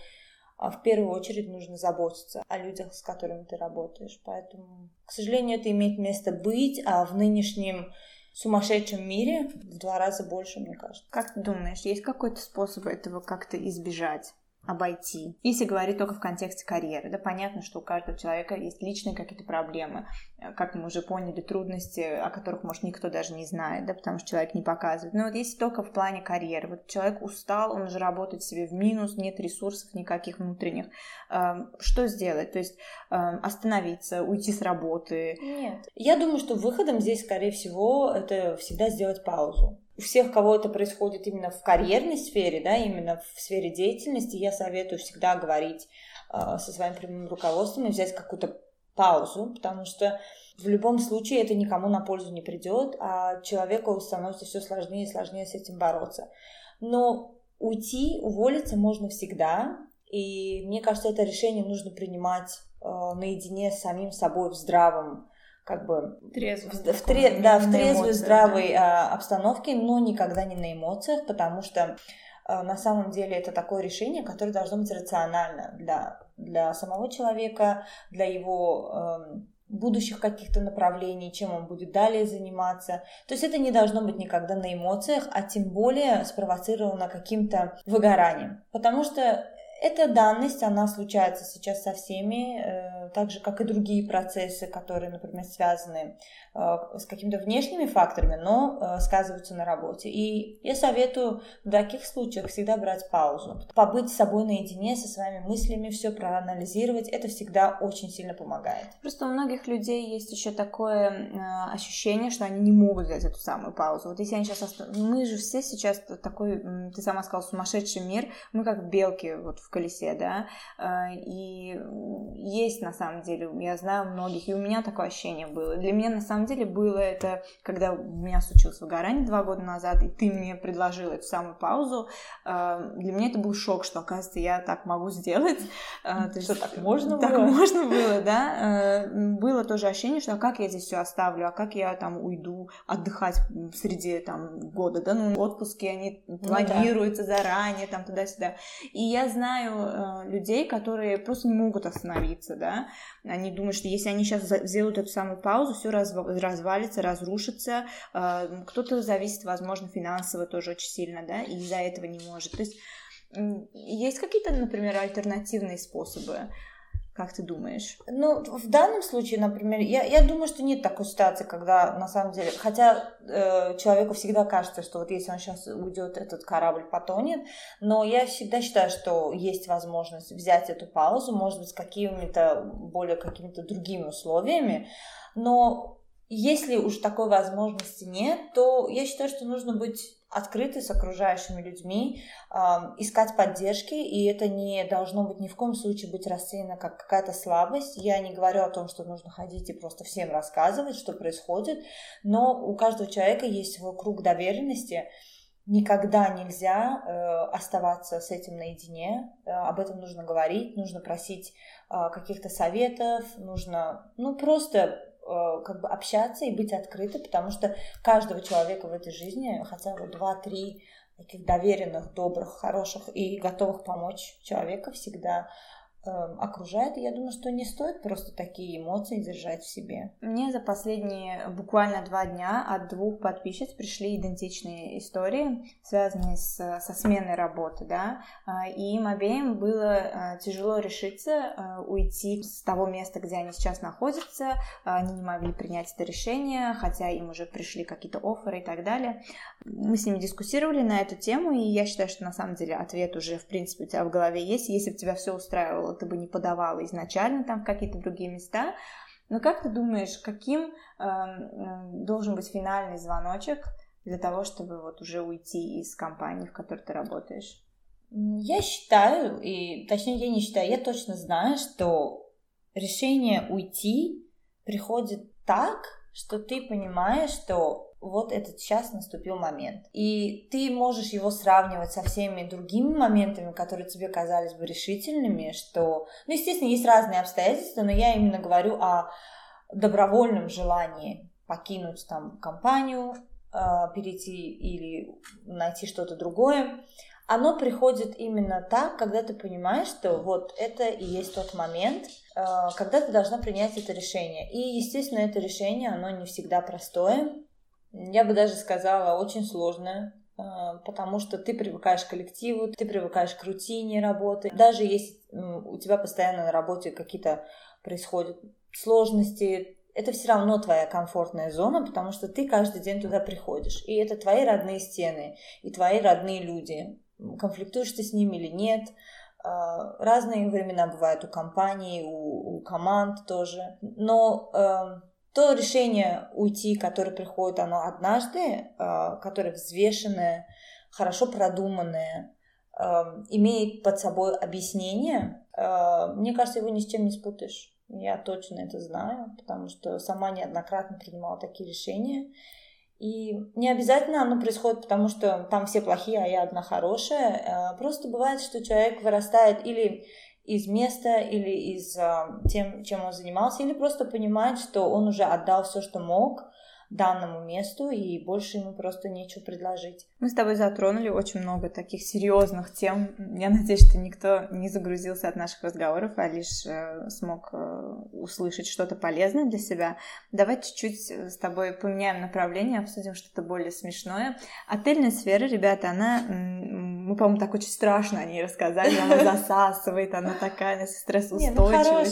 в первую очередь нужно заботиться о людях, с которыми ты работаешь. Поэтому, к сожалению, это имеет место быть, а в нынешнем сумасшедшем мире в два раза больше, мне кажется. Как ты думаешь, есть какой-то способ этого как-то избежать? Обойти. Если говорить только в контексте карьеры, да, понятно, что у каждого человека есть личные какие-то проблемы, э, как мы уже поняли, трудности, о которых, может, никто даже не знает, да, потому что человек не показывает. Но вот если только в плане карьеры, вот человек устал, он уже работает себе в минус, нет ресурсов никаких внутренних, эм, что сделать? То есть эм, остановиться, уйти с работы? Нет. Я думаю, что выходом здесь, скорее всего, это всегда сделать паузу у всех, кого это происходит именно в карьерной сфере, да, именно в сфере деятельности, я советую всегда говорить э, со своим прямым руководством и взять какую-то паузу, потому что в любом случае это никому на пользу не придет, а человеку становится все сложнее и сложнее с этим бороться. Но уйти, уволиться можно всегда, и мне кажется, это решение нужно принимать э, наедине с самим собой в здравом как бы Трезво, в, в, тре, да, в трезвой, здравой да. обстановке, но никогда не на эмоциях, потому что а, на самом деле это такое решение, которое должно быть рационально для, для самого человека, для его э, будущих каких-то направлений, чем он будет далее заниматься. То есть это не должно быть никогда на эмоциях, а тем более спровоцировано каким-то выгоранием. Потому что эта данность, она случается сейчас со всеми, э, так же, как и другие процессы, которые, например, связаны э, с какими-то внешними факторами, но э, сказываются на работе. И я советую в таких случаях всегда брать паузу, побыть с собой наедине, со своими мыслями, все проанализировать, это всегда очень сильно помогает. Просто у многих людей есть еще такое ощущение, что они не могут взять эту самую паузу. Вот если они сейчас... Мы же все сейчас такой, ты сама сказала, сумасшедший мир, мы как белки вот в колесе, да, э, и есть на самом деле, я знаю многих, и у меня такое ощущение было. Для меня на самом деле было это, когда у меня случилось выгорание два года назад, и ты мне предложила эту самую паузу, э, для меня это был шок, что, оказывается, я так могу сделать. Э, то что так можно так было? Так можно было, да. Было тоже ощущение, что а как я здесь все оставлю, а как я там уйду отдыхать в среде там года, да, ну, отпуски, они ну, планируются да. заранее, там, туда-сюда. И я знаю, э, людей, которые просто не могут остановиться, да, они думают, что если они сейчас сделают эту самую паузу, все развалится, разрушится, э, кто-то зависит, возможно, финансово тоже очень сильно, да, и из-за этого не может. То есть есть какие-то, например, альтернативные способы как ты думаешь? Ну, в данном случае, например, я, я думаю, что нет такой ситуации, когда на самом деле, хотя э, человеку всегда кажется, что вот если он сейчас уйдет, этот корабль потонет, но я всегда считаю, что есть возможность взять эту паузу, может быть, с какими-то более какими-то другими условиями, но если уж такой возможности нет, то я считаю, что нужно быть открыты с окружающими людьми, э, искать поддержки, и это не должно быть ни в коем случае быть расценено как какая-то слабость. Я не говорю о том, что нужно ходить и просто всем рассказывать, что происходит, но у каждого человека есть свой круг доверенности, никогда нельзя э, оставаться с этим наедине, э, об этом нужно говорить, нужно просить э, каких-то советов, нужно, ну, просто как бы общаться и быть открытой, потому что каждого человека в этой жизни хотя бы два-три таких доверенных, добрых, хороших и готовых помочь человека всегда окружает. И я думаю, что не стоит просто такие эмоции держать в себе. Мне за последние буквально два дня от двух подписчиц пришли идентичные истории, связанные с, со сменой работы, да, а, и им обеим было а, тяжело решиться а, уйти с того места, где они сейчас находятся, они не могли принять это решение, хотя им уже пришли какие-то оферы и так далее. Мы с ними дискуссировали на эту тему, и я считаю, что на самом деле ответ уже, в принципе, у тебя в голове есть. Если бы тебя все устраивало, ты бы не подавала изначально там в какие-то другие места. Но как ты думаешь, каким э, должен быть финальный звоночек для того, чтобы вот уже уйти из компании, в которой ты работаешь? Я считаю, и точнее я не считаю, я точно знаю, что решение уйти приходит так, что ты понимаешь, что вот этот сейчас наступил момент. И ты можешь его сравнивать со всеми другими моментами, которые тебе казались бы решительными, что, ну, естественно, есть разные обстоятельства, но я именно говорю о добровольном желании покинуть там компанию, а, перейти или найти что-то другое, оно приходит именно так, когда ты понимаешь, что вот это и есть тот момент, а, когда ты должна принять это решение. И, естественно, это решение, оно не всегда простое. Я бы даже сказала, очень сложное, а, потому что ты привыкаешь к коллективу, ты привыкаешь к рутине работы. Даже если у тебя постоянно на работе какие-то происходят сложности, это все равно твоя комфортная зона, потому что ты каждый день туда приходишь. И это твои родные стены, и твои родные люди. Конфликтуешь ты с ними или нет. А, разные времена бывают у компаний, у, у команд тоже. Но э, то решение уйти, которое приходит, оно однажды, э, которое взвешенное, хорошо продуманное, э, имеет под собой объяснение, э, мне кажется, его ни с чем не спутаешь. Я точно это знаю, потому что сама неоднократно принимала такие решения. И не обязательно оно происходит, потому что там все плохие, а я одна хорошая. Просто бывает, что человек вырастает или из места, или из а, тем, чем он занимался, или просто понимает, что он уже отдал все, что мог, данному месту, и больше ему просто нечего предложить. Мы с тобой затронули очень много таких серьезных тем. Я надеюсь, что никто не загрузился от наших разговоров, а лишь э, смог э, услышать что-то полезное для себя. Давай чуть-чуть с тобой поменяем направление, обсудим что-то более смешное. Отельная сфера, ребята, она мы, по-моему, так очень страшно о ней рассказали, она <laughs> засасывает, она такая ну, стрессоустойчивая.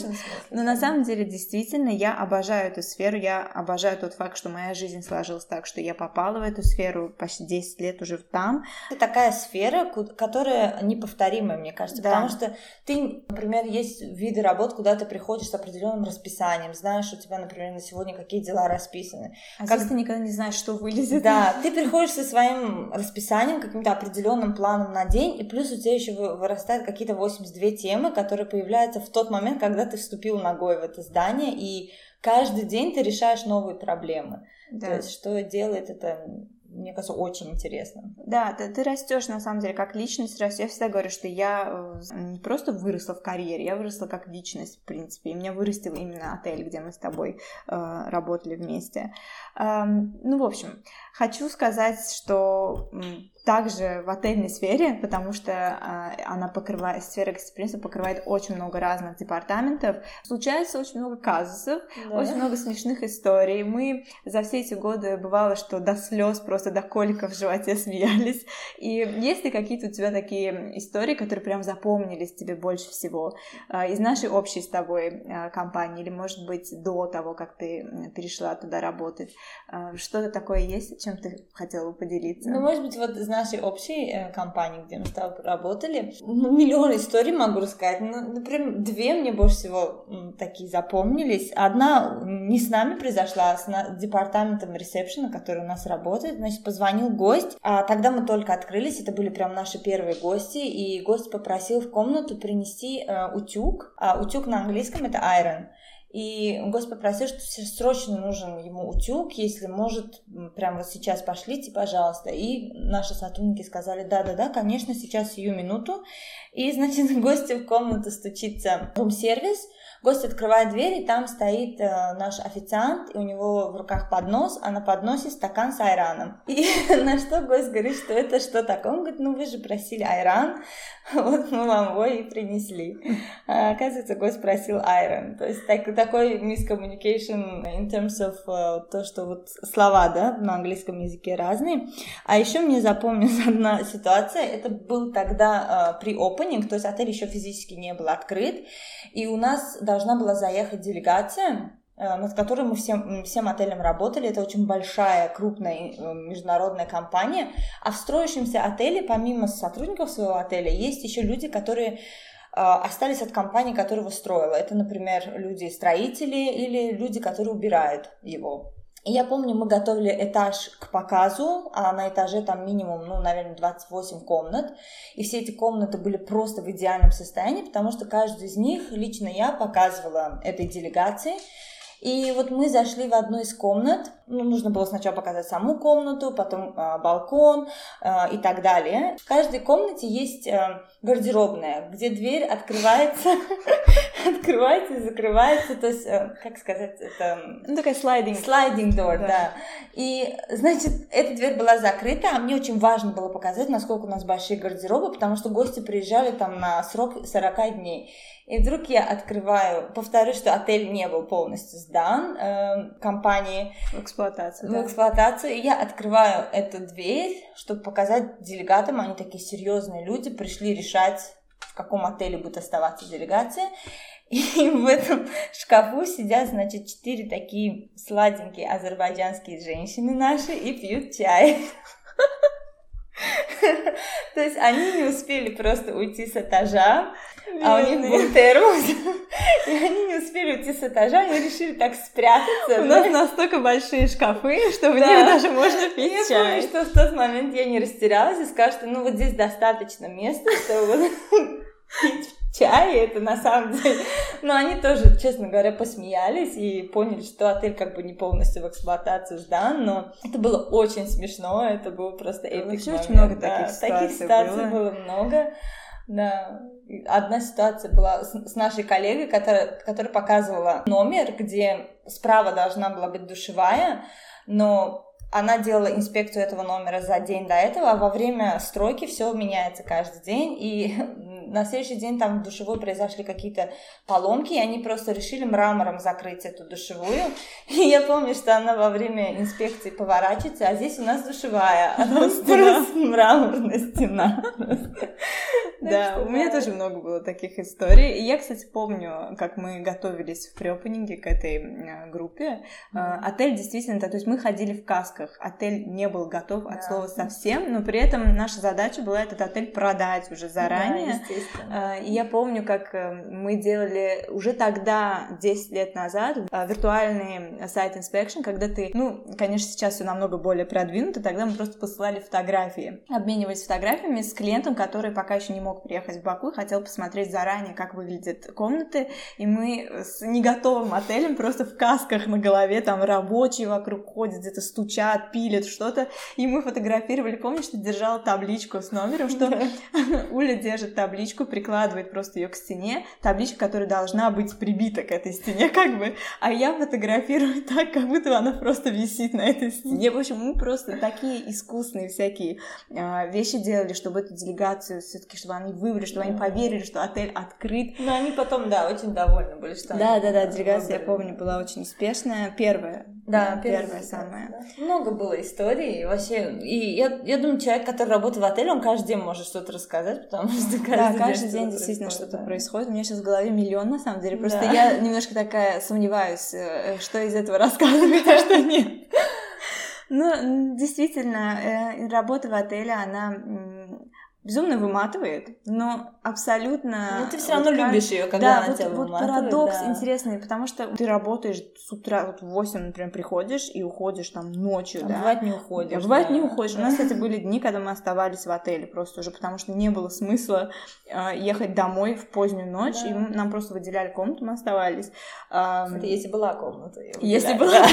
Но на самом деле, действительно, я обожаю эту сферу, я обожаю тот факт, что моя жизнь сложилась так, что я попала в эту сферу почти 10 лет уже там. Это такая сфера, которая неповторимая, мне кажется, да. потому что ты, например, есть виды работ, куда ты приходишь с определенным расписанием, знаешь, у тебя, например, на сегодня какие дела расписаны. А как ты никогда не знаешь, что вылезет. Да, ты приходишь со своим расписанием, каким-то определенным планом планом на день, и плюс у тебя еще вырастают какие-то 82 темы, которые появляются в тот момент, когда ты вступил ногой в это здание, и каждый день ты решаешь новые проблемы. Да. То есть, что делает это мне кажется, очень интересно. Да, ты, ты растешь на самом деле как личность. Я всегда говорю, что я э, не просто выросла в карьере, я выросла как личность, в принципе. И меня вырастил именно отель, где мы с тобой э, работали вместе. Эм, ну, в общем, хочу сказать, что также в отельной сфере, потому что э, она покрывает, сфера гостеприимства покрывает очень много разных департаментов. Случается очень много казусов, да. очень много смешных историй. Мы за все эти годы бывало, что до слез, просто до коликов в животе <laughs> смеялись. И есть ли какие-то у тебя такие истории, которые прям запомнились тебе больше всего э, из нашей общей с тобой э, компании, или, может быть, до того, как ты перешла туда работать? Э, что-то такое есть, чем ты хотела бы поделиться? Ну, может быть, вот нашей общей э, компании, где мы с тобой работали, миллион историй могу рассказать. Ну, например, две мне больше всего такие запомнились. Одна не с нами произошла, а с департаментом ресепшена, который у нас работает. Значит, позвонил гость, а тогда мы только открылись, это были прям наши первые гости, и гость попросил в комнату принести э, утюг. А утюг на английском это iron. И гость попросил, что срочно нужен ему утюг, если может, прямо вот сейчас пошлите, пожалуйста. И наши сотрудники сказали, да-да-да, конечно, сейчас сию минуту. И, значит, <laughs> гости в комнату стучится рум-сервис, Гость открывает дверь, и там стоит э, наш официант, и у него в руках поднос, а на подносе стакан с айраном. И <laughs> на что гость говорит, что это что такое? Он говорит, ну вы же просили айран, вот мы вам его и принесли. А, оказывается, гость просил айрон. То есть так, такой miscommunication in terms of uh, то, что вот слова, да, на английском языке разные. А еще мне запомнилась <laughs> одна ситуация, это был тогда uh, при opening, то есть отель еще физически не был открыт, и у нас должна была заехать делегация, над которой мы всем, всем отелем работали. Это очень большая, крупная э, международная компания. А в строящемся отеле, помимо сотрудников своего отеля, есть еще люди, которые э, остались от компании, которая его строила. Это, например, люди-строители или люди, которые убирают его. И я помню, мы готовили этаж к показу, а на этаже там минимум, ну, наверное, 28 комнат. И все эти комнаты были просто в идеальном состоянии, потому что каждую из них лично я показывала этой делегации. И вот мы зашли в одну из комнат. Ну, нужно было сначала показать саму комнату, потом э, балкон э, и так далее. В каждой комнате есть э, гардеробная, где дверь открывается <laughs> открывается и закрывается, то есть, э, как сказать, это... Ну, такая слайдинг. Слайдинг door, да. да. И, значит, эта дверь была закрыта, а мне очень важно было показать, насколько у нас большие гардеробы, потому что гости приезжали там на срок 40 дней. И вдруг я открываю, повторюсь, что отель не был полностью сдан э, компанией. В эксплуатацию. В да. эксплуатацию. И я открываю эту дверь, чтобы показать делегатам, они такие серьезные люди, пришли решать, в каком отеле будет оставаться делегация. И в этом шкафу сидят, значит, четыре такие сладенькие азербайджанские женщины наши и пьют чай. То есть они не успели просто уйти с этажа, а у них был термос, и они не успели уйти с этажа, они решили так спрятаться. У нас настолько большие шкафы, что в них даже можно пить чай. Я помню, что в тот момент я не растерялась и сказала, что ну вот здесь достаточно места, чтобы пить <laughs> чай, это на самом деле. Но они тоже, честно говоря, посмеялись и поняли, что отель как бы не полностью в эксплуатацию сдан, но это было очень смешно, это было просто эпик Вообще очень много таких ситуаций Таких ситуаций было много. Да. Одна ситуация была с, с нашей коллегой, которая, которая показывала номер, где справа должна была быть душевая, но она делала инспекцию этого номера за день до этого, а во время стройки все меняется каждый день, и <laughs> на следующий день там в душевой произошли какие-то поломки, и они просто решили мрамором закрыть эту душевую. <laughs> И я помню, что она во время инспекции поворачивается, а здесь у нас душевая, а просто мраморная стена. <laughs> Да, у меня тоже много было таких историй. И я, кстати, помню, как мы готовились в препанинге к этой э, группе. А, отель действительно, то есть мы ходили в касках. Отель не был готов от слова совсем, но при этом наша задача была этот отель продать уже заранее. А, и я помню, как э, мы делали уже тогда, 10 лет назад, а, виртуальный сайт inspection, когда ты, ну, конечно, сейчас все намного более продвинуто, тогда мы просто посылали фотографии, обменивались фотографиями с клиентом, который пока еще не мог приехать в Баку и хотел посмотреть заранее, как выглядят комнаты, и мы с неготовым отелем просто в касках на голове, там рабочие вокруг ходят, где-то стучат, пилят что-то, и мы фотографировали, помнишь, ты держала табличку с номером, что <laughs> Уля держит табличку табличку, прикладывает просто ее к стене, табличка, которая должна быть прибита к этой стене, <laughs> как бы, а я фотографирую <laughs> так, как будто она просто висит на этой стене. В общем, мы просто такие искусные всякие э, вещи делали, чтобы эту делегацию все-таки, чтобы они выбрали, чтобы они поверили, что отель открыт. Но они потом, да, очень довольны были, что Да, да, да, делегация, я помню, была очень успешная, первая. Да, первая самая. Да. Много было историй, вообще, и я, я думаю, человек, который работает в отеле, он каждый день может что-то рассказать, потому <laughs> что каждый да, каждый день действительно что-то происходит. У меня сейчас в голове миллион, на самом деле. Просто да. я немножко такая сомневаюсь, э, что из этого <laughs> рассказывать, а что нет. <laughs> Ну, действительно, э, работа в отеле, она безумно выматывает, но абсолютно... Но ты все равно вот, любишь ее, когда да, она вот, тебя вот парадокс да. интересный, потому что ты работаешь с утра, вот в 8, например, приходишь и уходишь там ночью, а да? бывает не уходишь. Бывает да. не уходишь. У нас, кстати, были дни, когда мы оставались в отеле просто уже, потому что не было смысла э, ехать домой в позднюю ночь, да. и нам просто выделяли комнату, мы оставались. Это если была комната. Если была.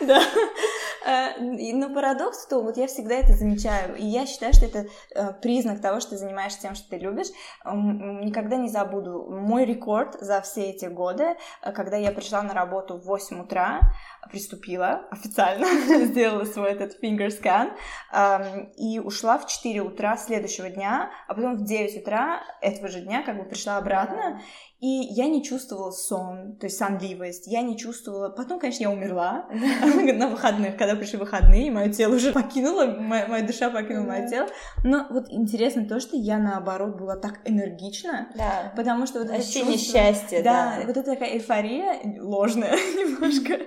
Да. <laughs> Э, но парадокс в том, вот я всегда это замечаю, и я считаю, что это э, признак того, что ты занимаешься тем, что ты любишь. Никогда не забуду мой рекорд за все эти годы, э, когда я пришла на работу в 8 утра, приступила официально, <laughs> сделала свой этот finger scan и ушла в 4 утра следующего дня, а потом в 9 утра этого же дня как бы пришла обратно, и я не чувствовала сон, то есть сонливость, я не чувствовала... Потом, конечно, я умерла <laughs> на выходных, когда пришли выходные, мое тело уже покинуло, моя, моя душа покинула мое тело. Но вот интересно то, что я, наоборот, была так энергична, да. потому что вот Ощущение это счастья, да, да. вот эта такая эйфория ложная <laughs> немножко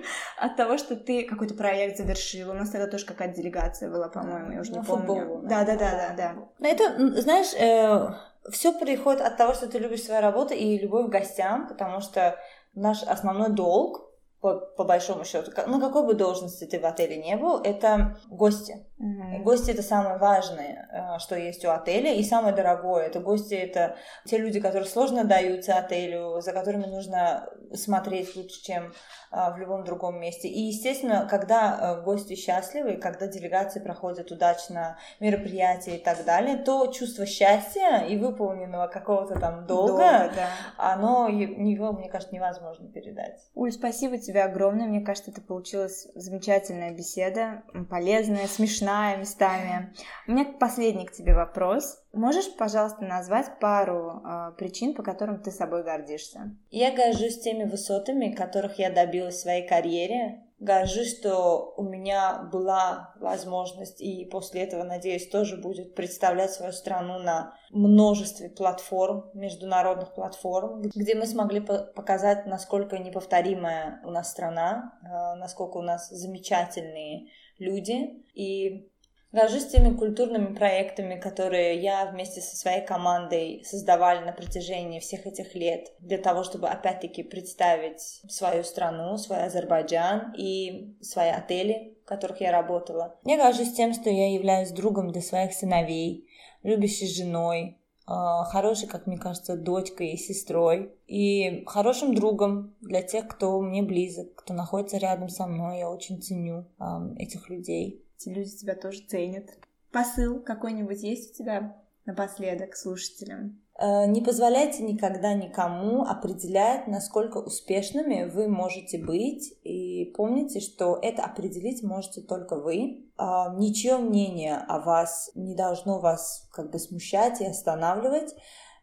от того, что ты какой-то проект завершил. У нас тогда тоже какая-то делегация была, по-моему, я уже не помню. Да, да, да, да, да. Но это, знаешь, э, все приходит от того, что ты любишь свою работу и любовь к гостям, потому что наш основной долг, по, по большому счету, ну какой бы должности ты в отеле не был, это гости. Mm-hmm. Гости это самое важное, э, что есть у отеля, и самое дорогое. Это гости, это те люди, которые сложно даются отелю, за которыми нужно смотреть лучше, чем э, в любом другом месте. И, естественно, когда э, гости счастливы, когда делегации проходят удачно мероприятия и так далее, то чувство счастья и выполненного какого-то там долга, долга да. оно его, мне кажется, невозможно передать. Уль, спасибо тебе огромное. Мне кажется, это получилась замечательная беседа, полезная, смешная местами. У меня последний к тебе вопрос. Можешь, пожалуйста, назвать пару э, причин, по которым ты собой гордишься? Я горжусь теми высотами, которых я добилась в своей карьере. Горжусь, что у меня была возможность, и после этого, надеюсь, тоже будет представлять свою страну на множестве платформ, международных платформ, где мы смогли показать, насколько неповторимая у нас страна, э, насколько у нас замечательные люди. И Горжусь теми культурными проектами, которые я вместе со своей командой создавали на протяжении всех этих лет для того, чтобы опять-таки представить свою страну, свой Азербайджан и свои отели, в которых я работала. Я горжусь тем, что я являюсь другом для своих сыновей, любящей женой, хорошей, как мне кажется, дочкой и сестрой, и хорошим другом для тех, кто мне близок, кто находится рядом со мной. Я очень ценю э, этих людей эти люди тебя тоже ценят. Посыл какой-нибудь есть у тебя напоследок слушателям? Э, не позволяйте никогда никому определять, насколько успешными вы можете быть. И помните, что это определить можете только вы. А, ничье мнение о вас не должно вас как бы смущать и останавливать.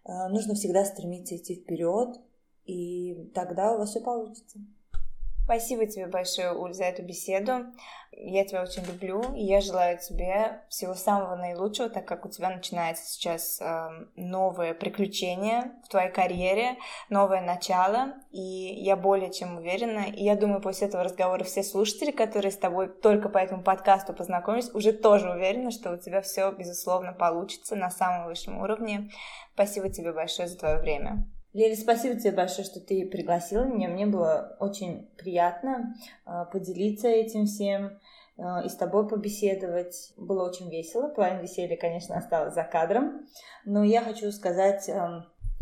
Э, нужно всегда стремиться идти вперед, и тогда у вас все получится. Спасибо тебе большое, Уль, за эту беседу. Я тебя очень люблю, и я желаю тебе всего самого наилучшего, так как у тебя начинается сейчас э, новое приключение в твоей карьере, новое начало, и я более чем уверена, и я думаю, после этого разговора все слушатели, которые с тобой только по этому подкасту познакомились, уже тоже уверены, что у тебя все, безусловно, получится на самом высшем уровне. Спасибо тебе большое за твое время. Лили, спасибо тебе большое, что ты пригласила меня. Мне было очень приятно э, поделиться этим всем э, и с тобой побеседовать. Было очень весело. Половина веселья, конечно, осталась за кадром. Но я хочу сказать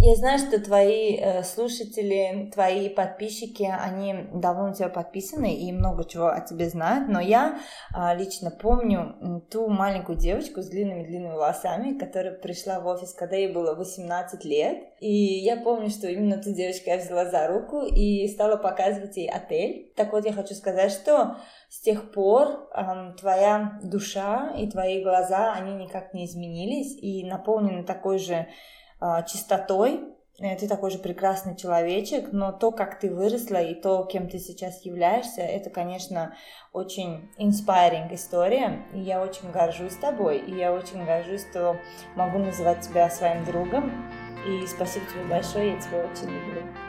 я знаю, что твои э, слушатели, твои подписчики, они давно на тебя подписаны и много чего о тебе знают, но я э, лично помню ту маленькую девочку с длинными-длинными волосами, которая пришла в офис, когда ей было 18 лет, и я помню, что именно ту девочку я взяла за руку и стала показывать ей отель. Так вот, я хочу сказать, что с тех пор э, твоя душа и твои глаза, они никак не изменились и наполнены такой же а, чистотой, э, ты такой же прекрасный человечек, но то, как ты выросла и то, кем ты сейчас являешься, это, конечно, очень inspiring история, и я очень горжусь тобой, и я очень горжусь, что могу называть тебя своим другом, и спасибо тебе большое, я тебя очень люблю.